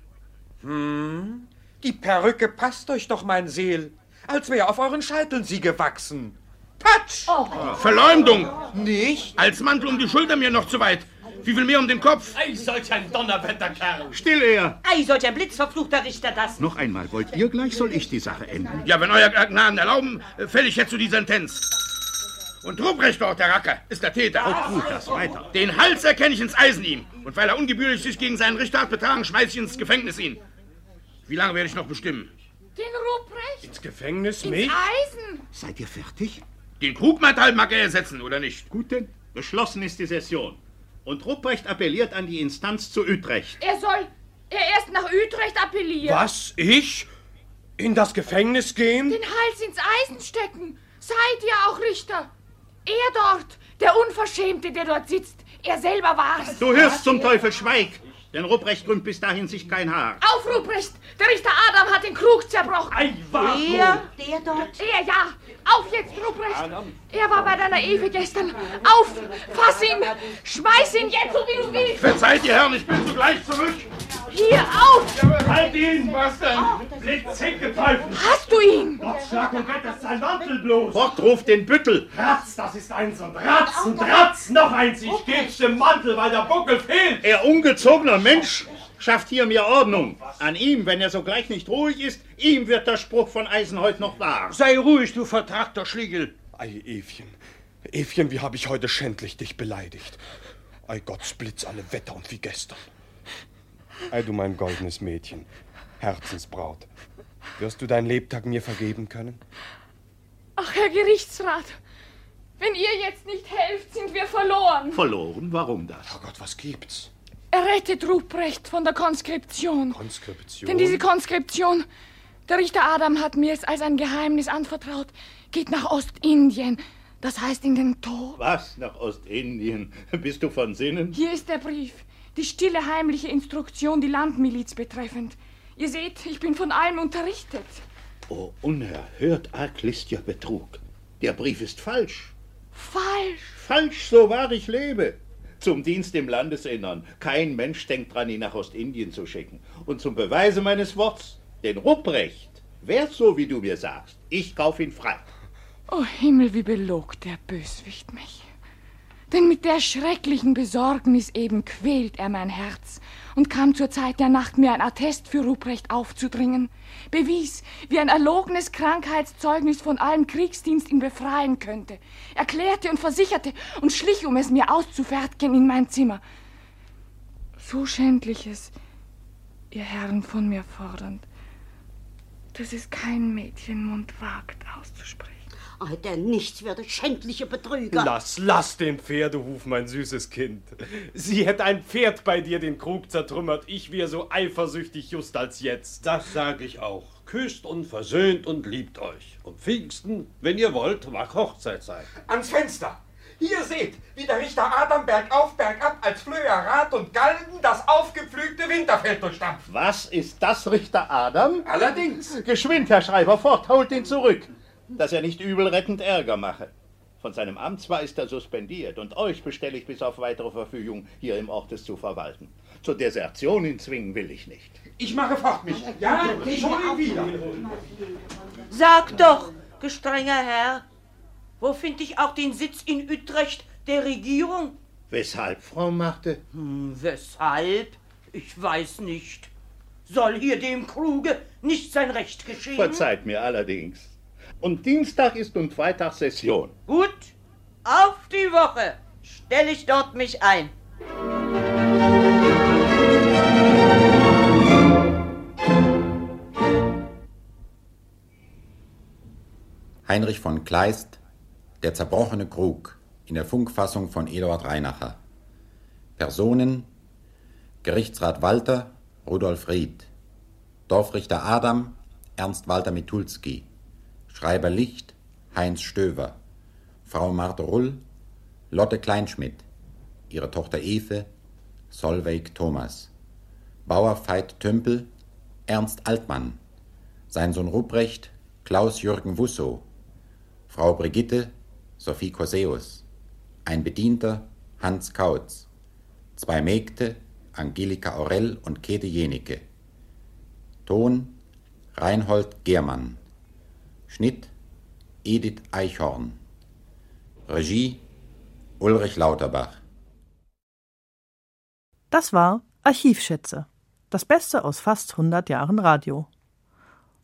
Hm, die Perücke passt euch doch, mein Seel, als wäre auf euren Scheiteln sie gewachsen. Patsch! Oh. Verleumdung! Nicht? Als Mantel um die Schulter mir noch zu weit. Wie viel mehr um den Kopf? Ei, solch ein Donnerwetterkerl! Still er! Ei, solch ein blitzverfluchter Richter das! Noch einmal, wollt ihr gleich, soll ich die Sache enden? Ja, wenn euer Gnaden erlauben, fäll ich jetzt zu die Sentenz. Und Ruprecht dort, der Racker, ist der Täter. Oh, gut, das weiter. Den Hals erkenne ich ins Eisen ihm. Und weil er ungebührlich sich gegen seinen Richter hat betragen, schmeiß ich ins Gefängnis ihn. Wie lange werde ich noch bestimmen? Den Ruprecht? Ins Gefängnis, Ins mich? Eisen? Seid ihr fertig? Den Krugmantal mag er ersetzen, oder nicht? Gut denn, beschlossen ist die Session. Und Rupprecht appelliert an die Instanz zu Utrecht. Er soll er erst nach Utrecht appellieren. Was? Ich? In das Gefängnis gehen? Den Hals ins Eisen stecken. Seid ihr auch Richter? Er dort, der Unverschämte, der dort sitzt, er selber war's. Du hörst zum Teufel, schweig! Denn Rupprecht krümmt bis dahin sich kein Haar. Auf, Ruprecht! Der Richter Adam hat den Krug zerbrochen. Ei, was? Der, der dort? Er, ja. Auf jetzt, Ruprecht! Er war bei deiner Ewe gestern. Auf! Fass ihn! Schmeiß ihn jetzt, so wie du willst! Verzeiht, ihr Herren, ich bin sogleich zurück. Hier, auf! Halt ihn! Was denn? Blitzhecketeufel! Hast du ihn? Gott, Schlag und Gott, das ist sein Mantel bloß! Fort, ruft den Büttel! Ratz, das ist eins und Ratz und Ratz! Noch eins, ich geb's dem Mantel, weil der Buckel fehlt! Er ungezogener Mensch schafft hier mir Ordnung. An ihm, wenn er sogleich nicht ruhig ist, ihm wird der Spruch von Eisen heute noch wahr. Sei ruhig, du vertragter Schliegel! Ei, Evchen. Evchen, wie habe ich heute schändlich dich beleidigt. Ei, Gottes Blitz, alle Wetter und wie gestern. Ei, du mein goldenes Mädchen, Herzensbraut. Wirst du dein Lebtag mir vergeben können? Ach, Herr Gerichtsrat, wenn ihr jetzt nicht helft, sind wir verloren. Verloren? Warum das? Oh Gott, was gibt's? Errettet Ruprecht von der Konskription. Konskription? Denn diese Konskription, der Richter Adam hat mir es als ein Geheimnis anvertraut, geht nach Ostindien. Das heißt in den Tod. Was? Nach Ostindien? Bist du von Sinnen? Hier ist der Brief. Die stille, heimliche Instruktion, die Landmiliz betreffend. Ihr seht, ich bin von allem unterrichtet. Oh, unerhört arglistiger Betrug. Der Brief ist falsch. Falsch. Falsch, so wahr ich lebe. Zum Dienst im Landesinnern. Kein Mensch denkt dran, ihn nach Ostindien zu schicken. Und zum Beweise meines Worts, den Rupprecht, wär's so, wie du mir sagst. Ich kauf ihn frei. Oh Himmel, wie belog der Böswicht mich. Denn mit der schrecklichen Besorgnis eben quält er mein Herz und kam zur Zeit der Nacht, mir ein Attest für Ruprecht aufzudringen, bewies, wie ein erlogenes Krankheitszeugnis von allem Kriegsdienst ihn befreien könnte, erklärte und versicherte und schlich, um es mir auszufertigen, in mein Zimmer. So Schändliches, ihr Herren von mir fordernd, dass es kein Mädchenmund wagt auszusprechen. Oh, der nichtswürde, schändliche Betrüger. Lass, lass den Pferdehuf, mein süßes Kind. Sie hätte ein Pferd bei dir den Krug zertrümmert. Ich wäre so eifersüchtig just als jetzt. Das sag ich auch. Küsst und versöhnt und liebt euch. Und Pfingsten, wenn ihr wollt, mag Hochzeit sein. Ans Fenster! Hier seht, wie der Richter Adam bergauf, bergab als Flöher Rad und Galgen das aufgepflügte Winterfeld durchstampft. Was ist das, Richter Adam? Allerdings. Geschwind, Herr Schreiber, fort, holt ihn zurück, dass er nicht übelrettend Ärger mache. Von seinem Amt zwar ist er suspendiert und euch bestelle ich bis auf weitere Verfügung, hier im Ortes zu verwalten. Zur Desertion ihn zwingen will ich nicht. Ich mache fort mich. Ja, ich hole ihn wieder. Sag doch, gestrenger Herr, wo finde ich auch den Sitz in Utrecht der Regierung? Weshalb, Frau Machte? Hm, weshalb? Ich weiß nicht. Soll hier dem Kruge nicht sein Recht geschehen? Verzeiht mir allerdings. Und Dienstag ist und Freitag Session. Gut, Auf die Woche stelle ich dort mich ein. Heinrich von Kleist, Der zerbrochene Krug in der Funkfassung von Eduard Reinacher. Personen Gerichtsrat Walter, Rudolf Ried. Dorfrichter Adam, Ernst Walter Mitulski. Schreiber Licht, Heinz Stöver. Frau Martha Rull, Lotte Kleinschmidt. Ihre Tochter Efe, Solveig Thomas. Bauer Veit Tümpel, Ernst Altmann. Sein Sohn Ruprecht, Klaus-Jürgen Wussow. Frau Brigitte, Sophie Corseus. Ein Bedienter, Hans Kautz. Zwei Mägde, Angelika Aurell und Käthe Jenicke. Ton, Reinhold Gehrmann. Schnitt, Edith Eichhorn. Regie, Ulrich Lauterbach. Das war Archivschätze. Das Beste aus fast 100 Jahren Radio.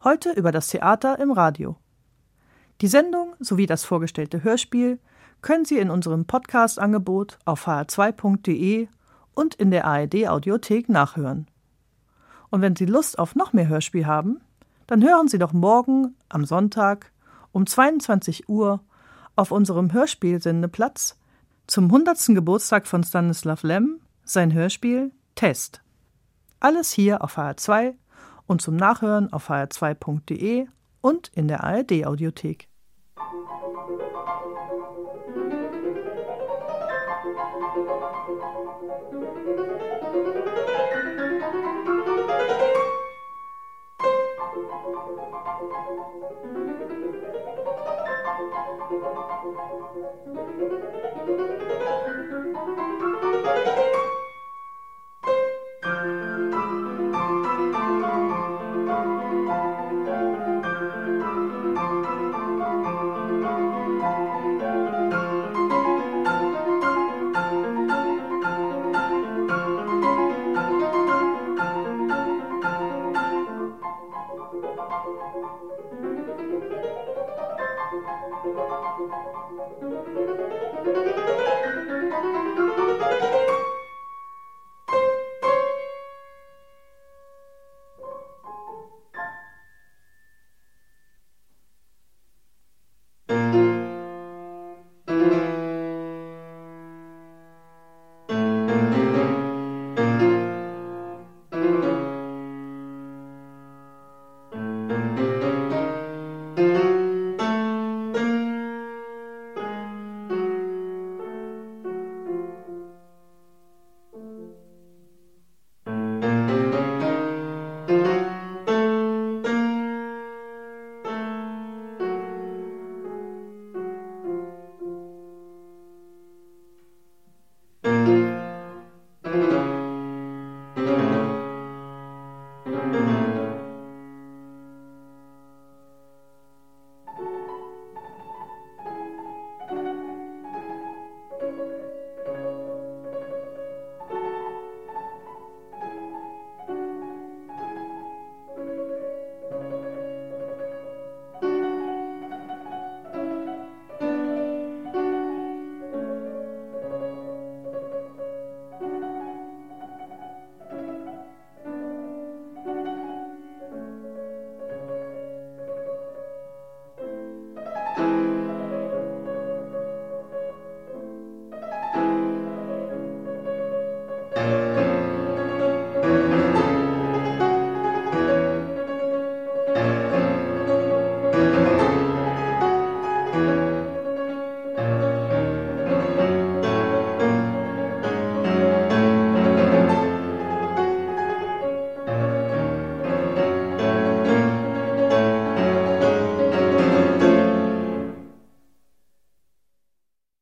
Heute über das Theater im Radio. Die Sendung sowie das vorgestellte Hörspiel können Sie in unserem Podcast-Angebot auf hr2.de und in der ARD-Audiothek nachhören. Und wenn Sie Lust auf noch mehr Hörspiel haben, dann hören Sie doch morgen am Sonntag um 22 Uhr auf unserem Hörspielsendeplatz zum 100. Geburtstag von Stanislav Lem sein Hörspiel Test. Alles hier auf HR2 und zum Nachhören auf hr2.de und in der ARD-Audiothek.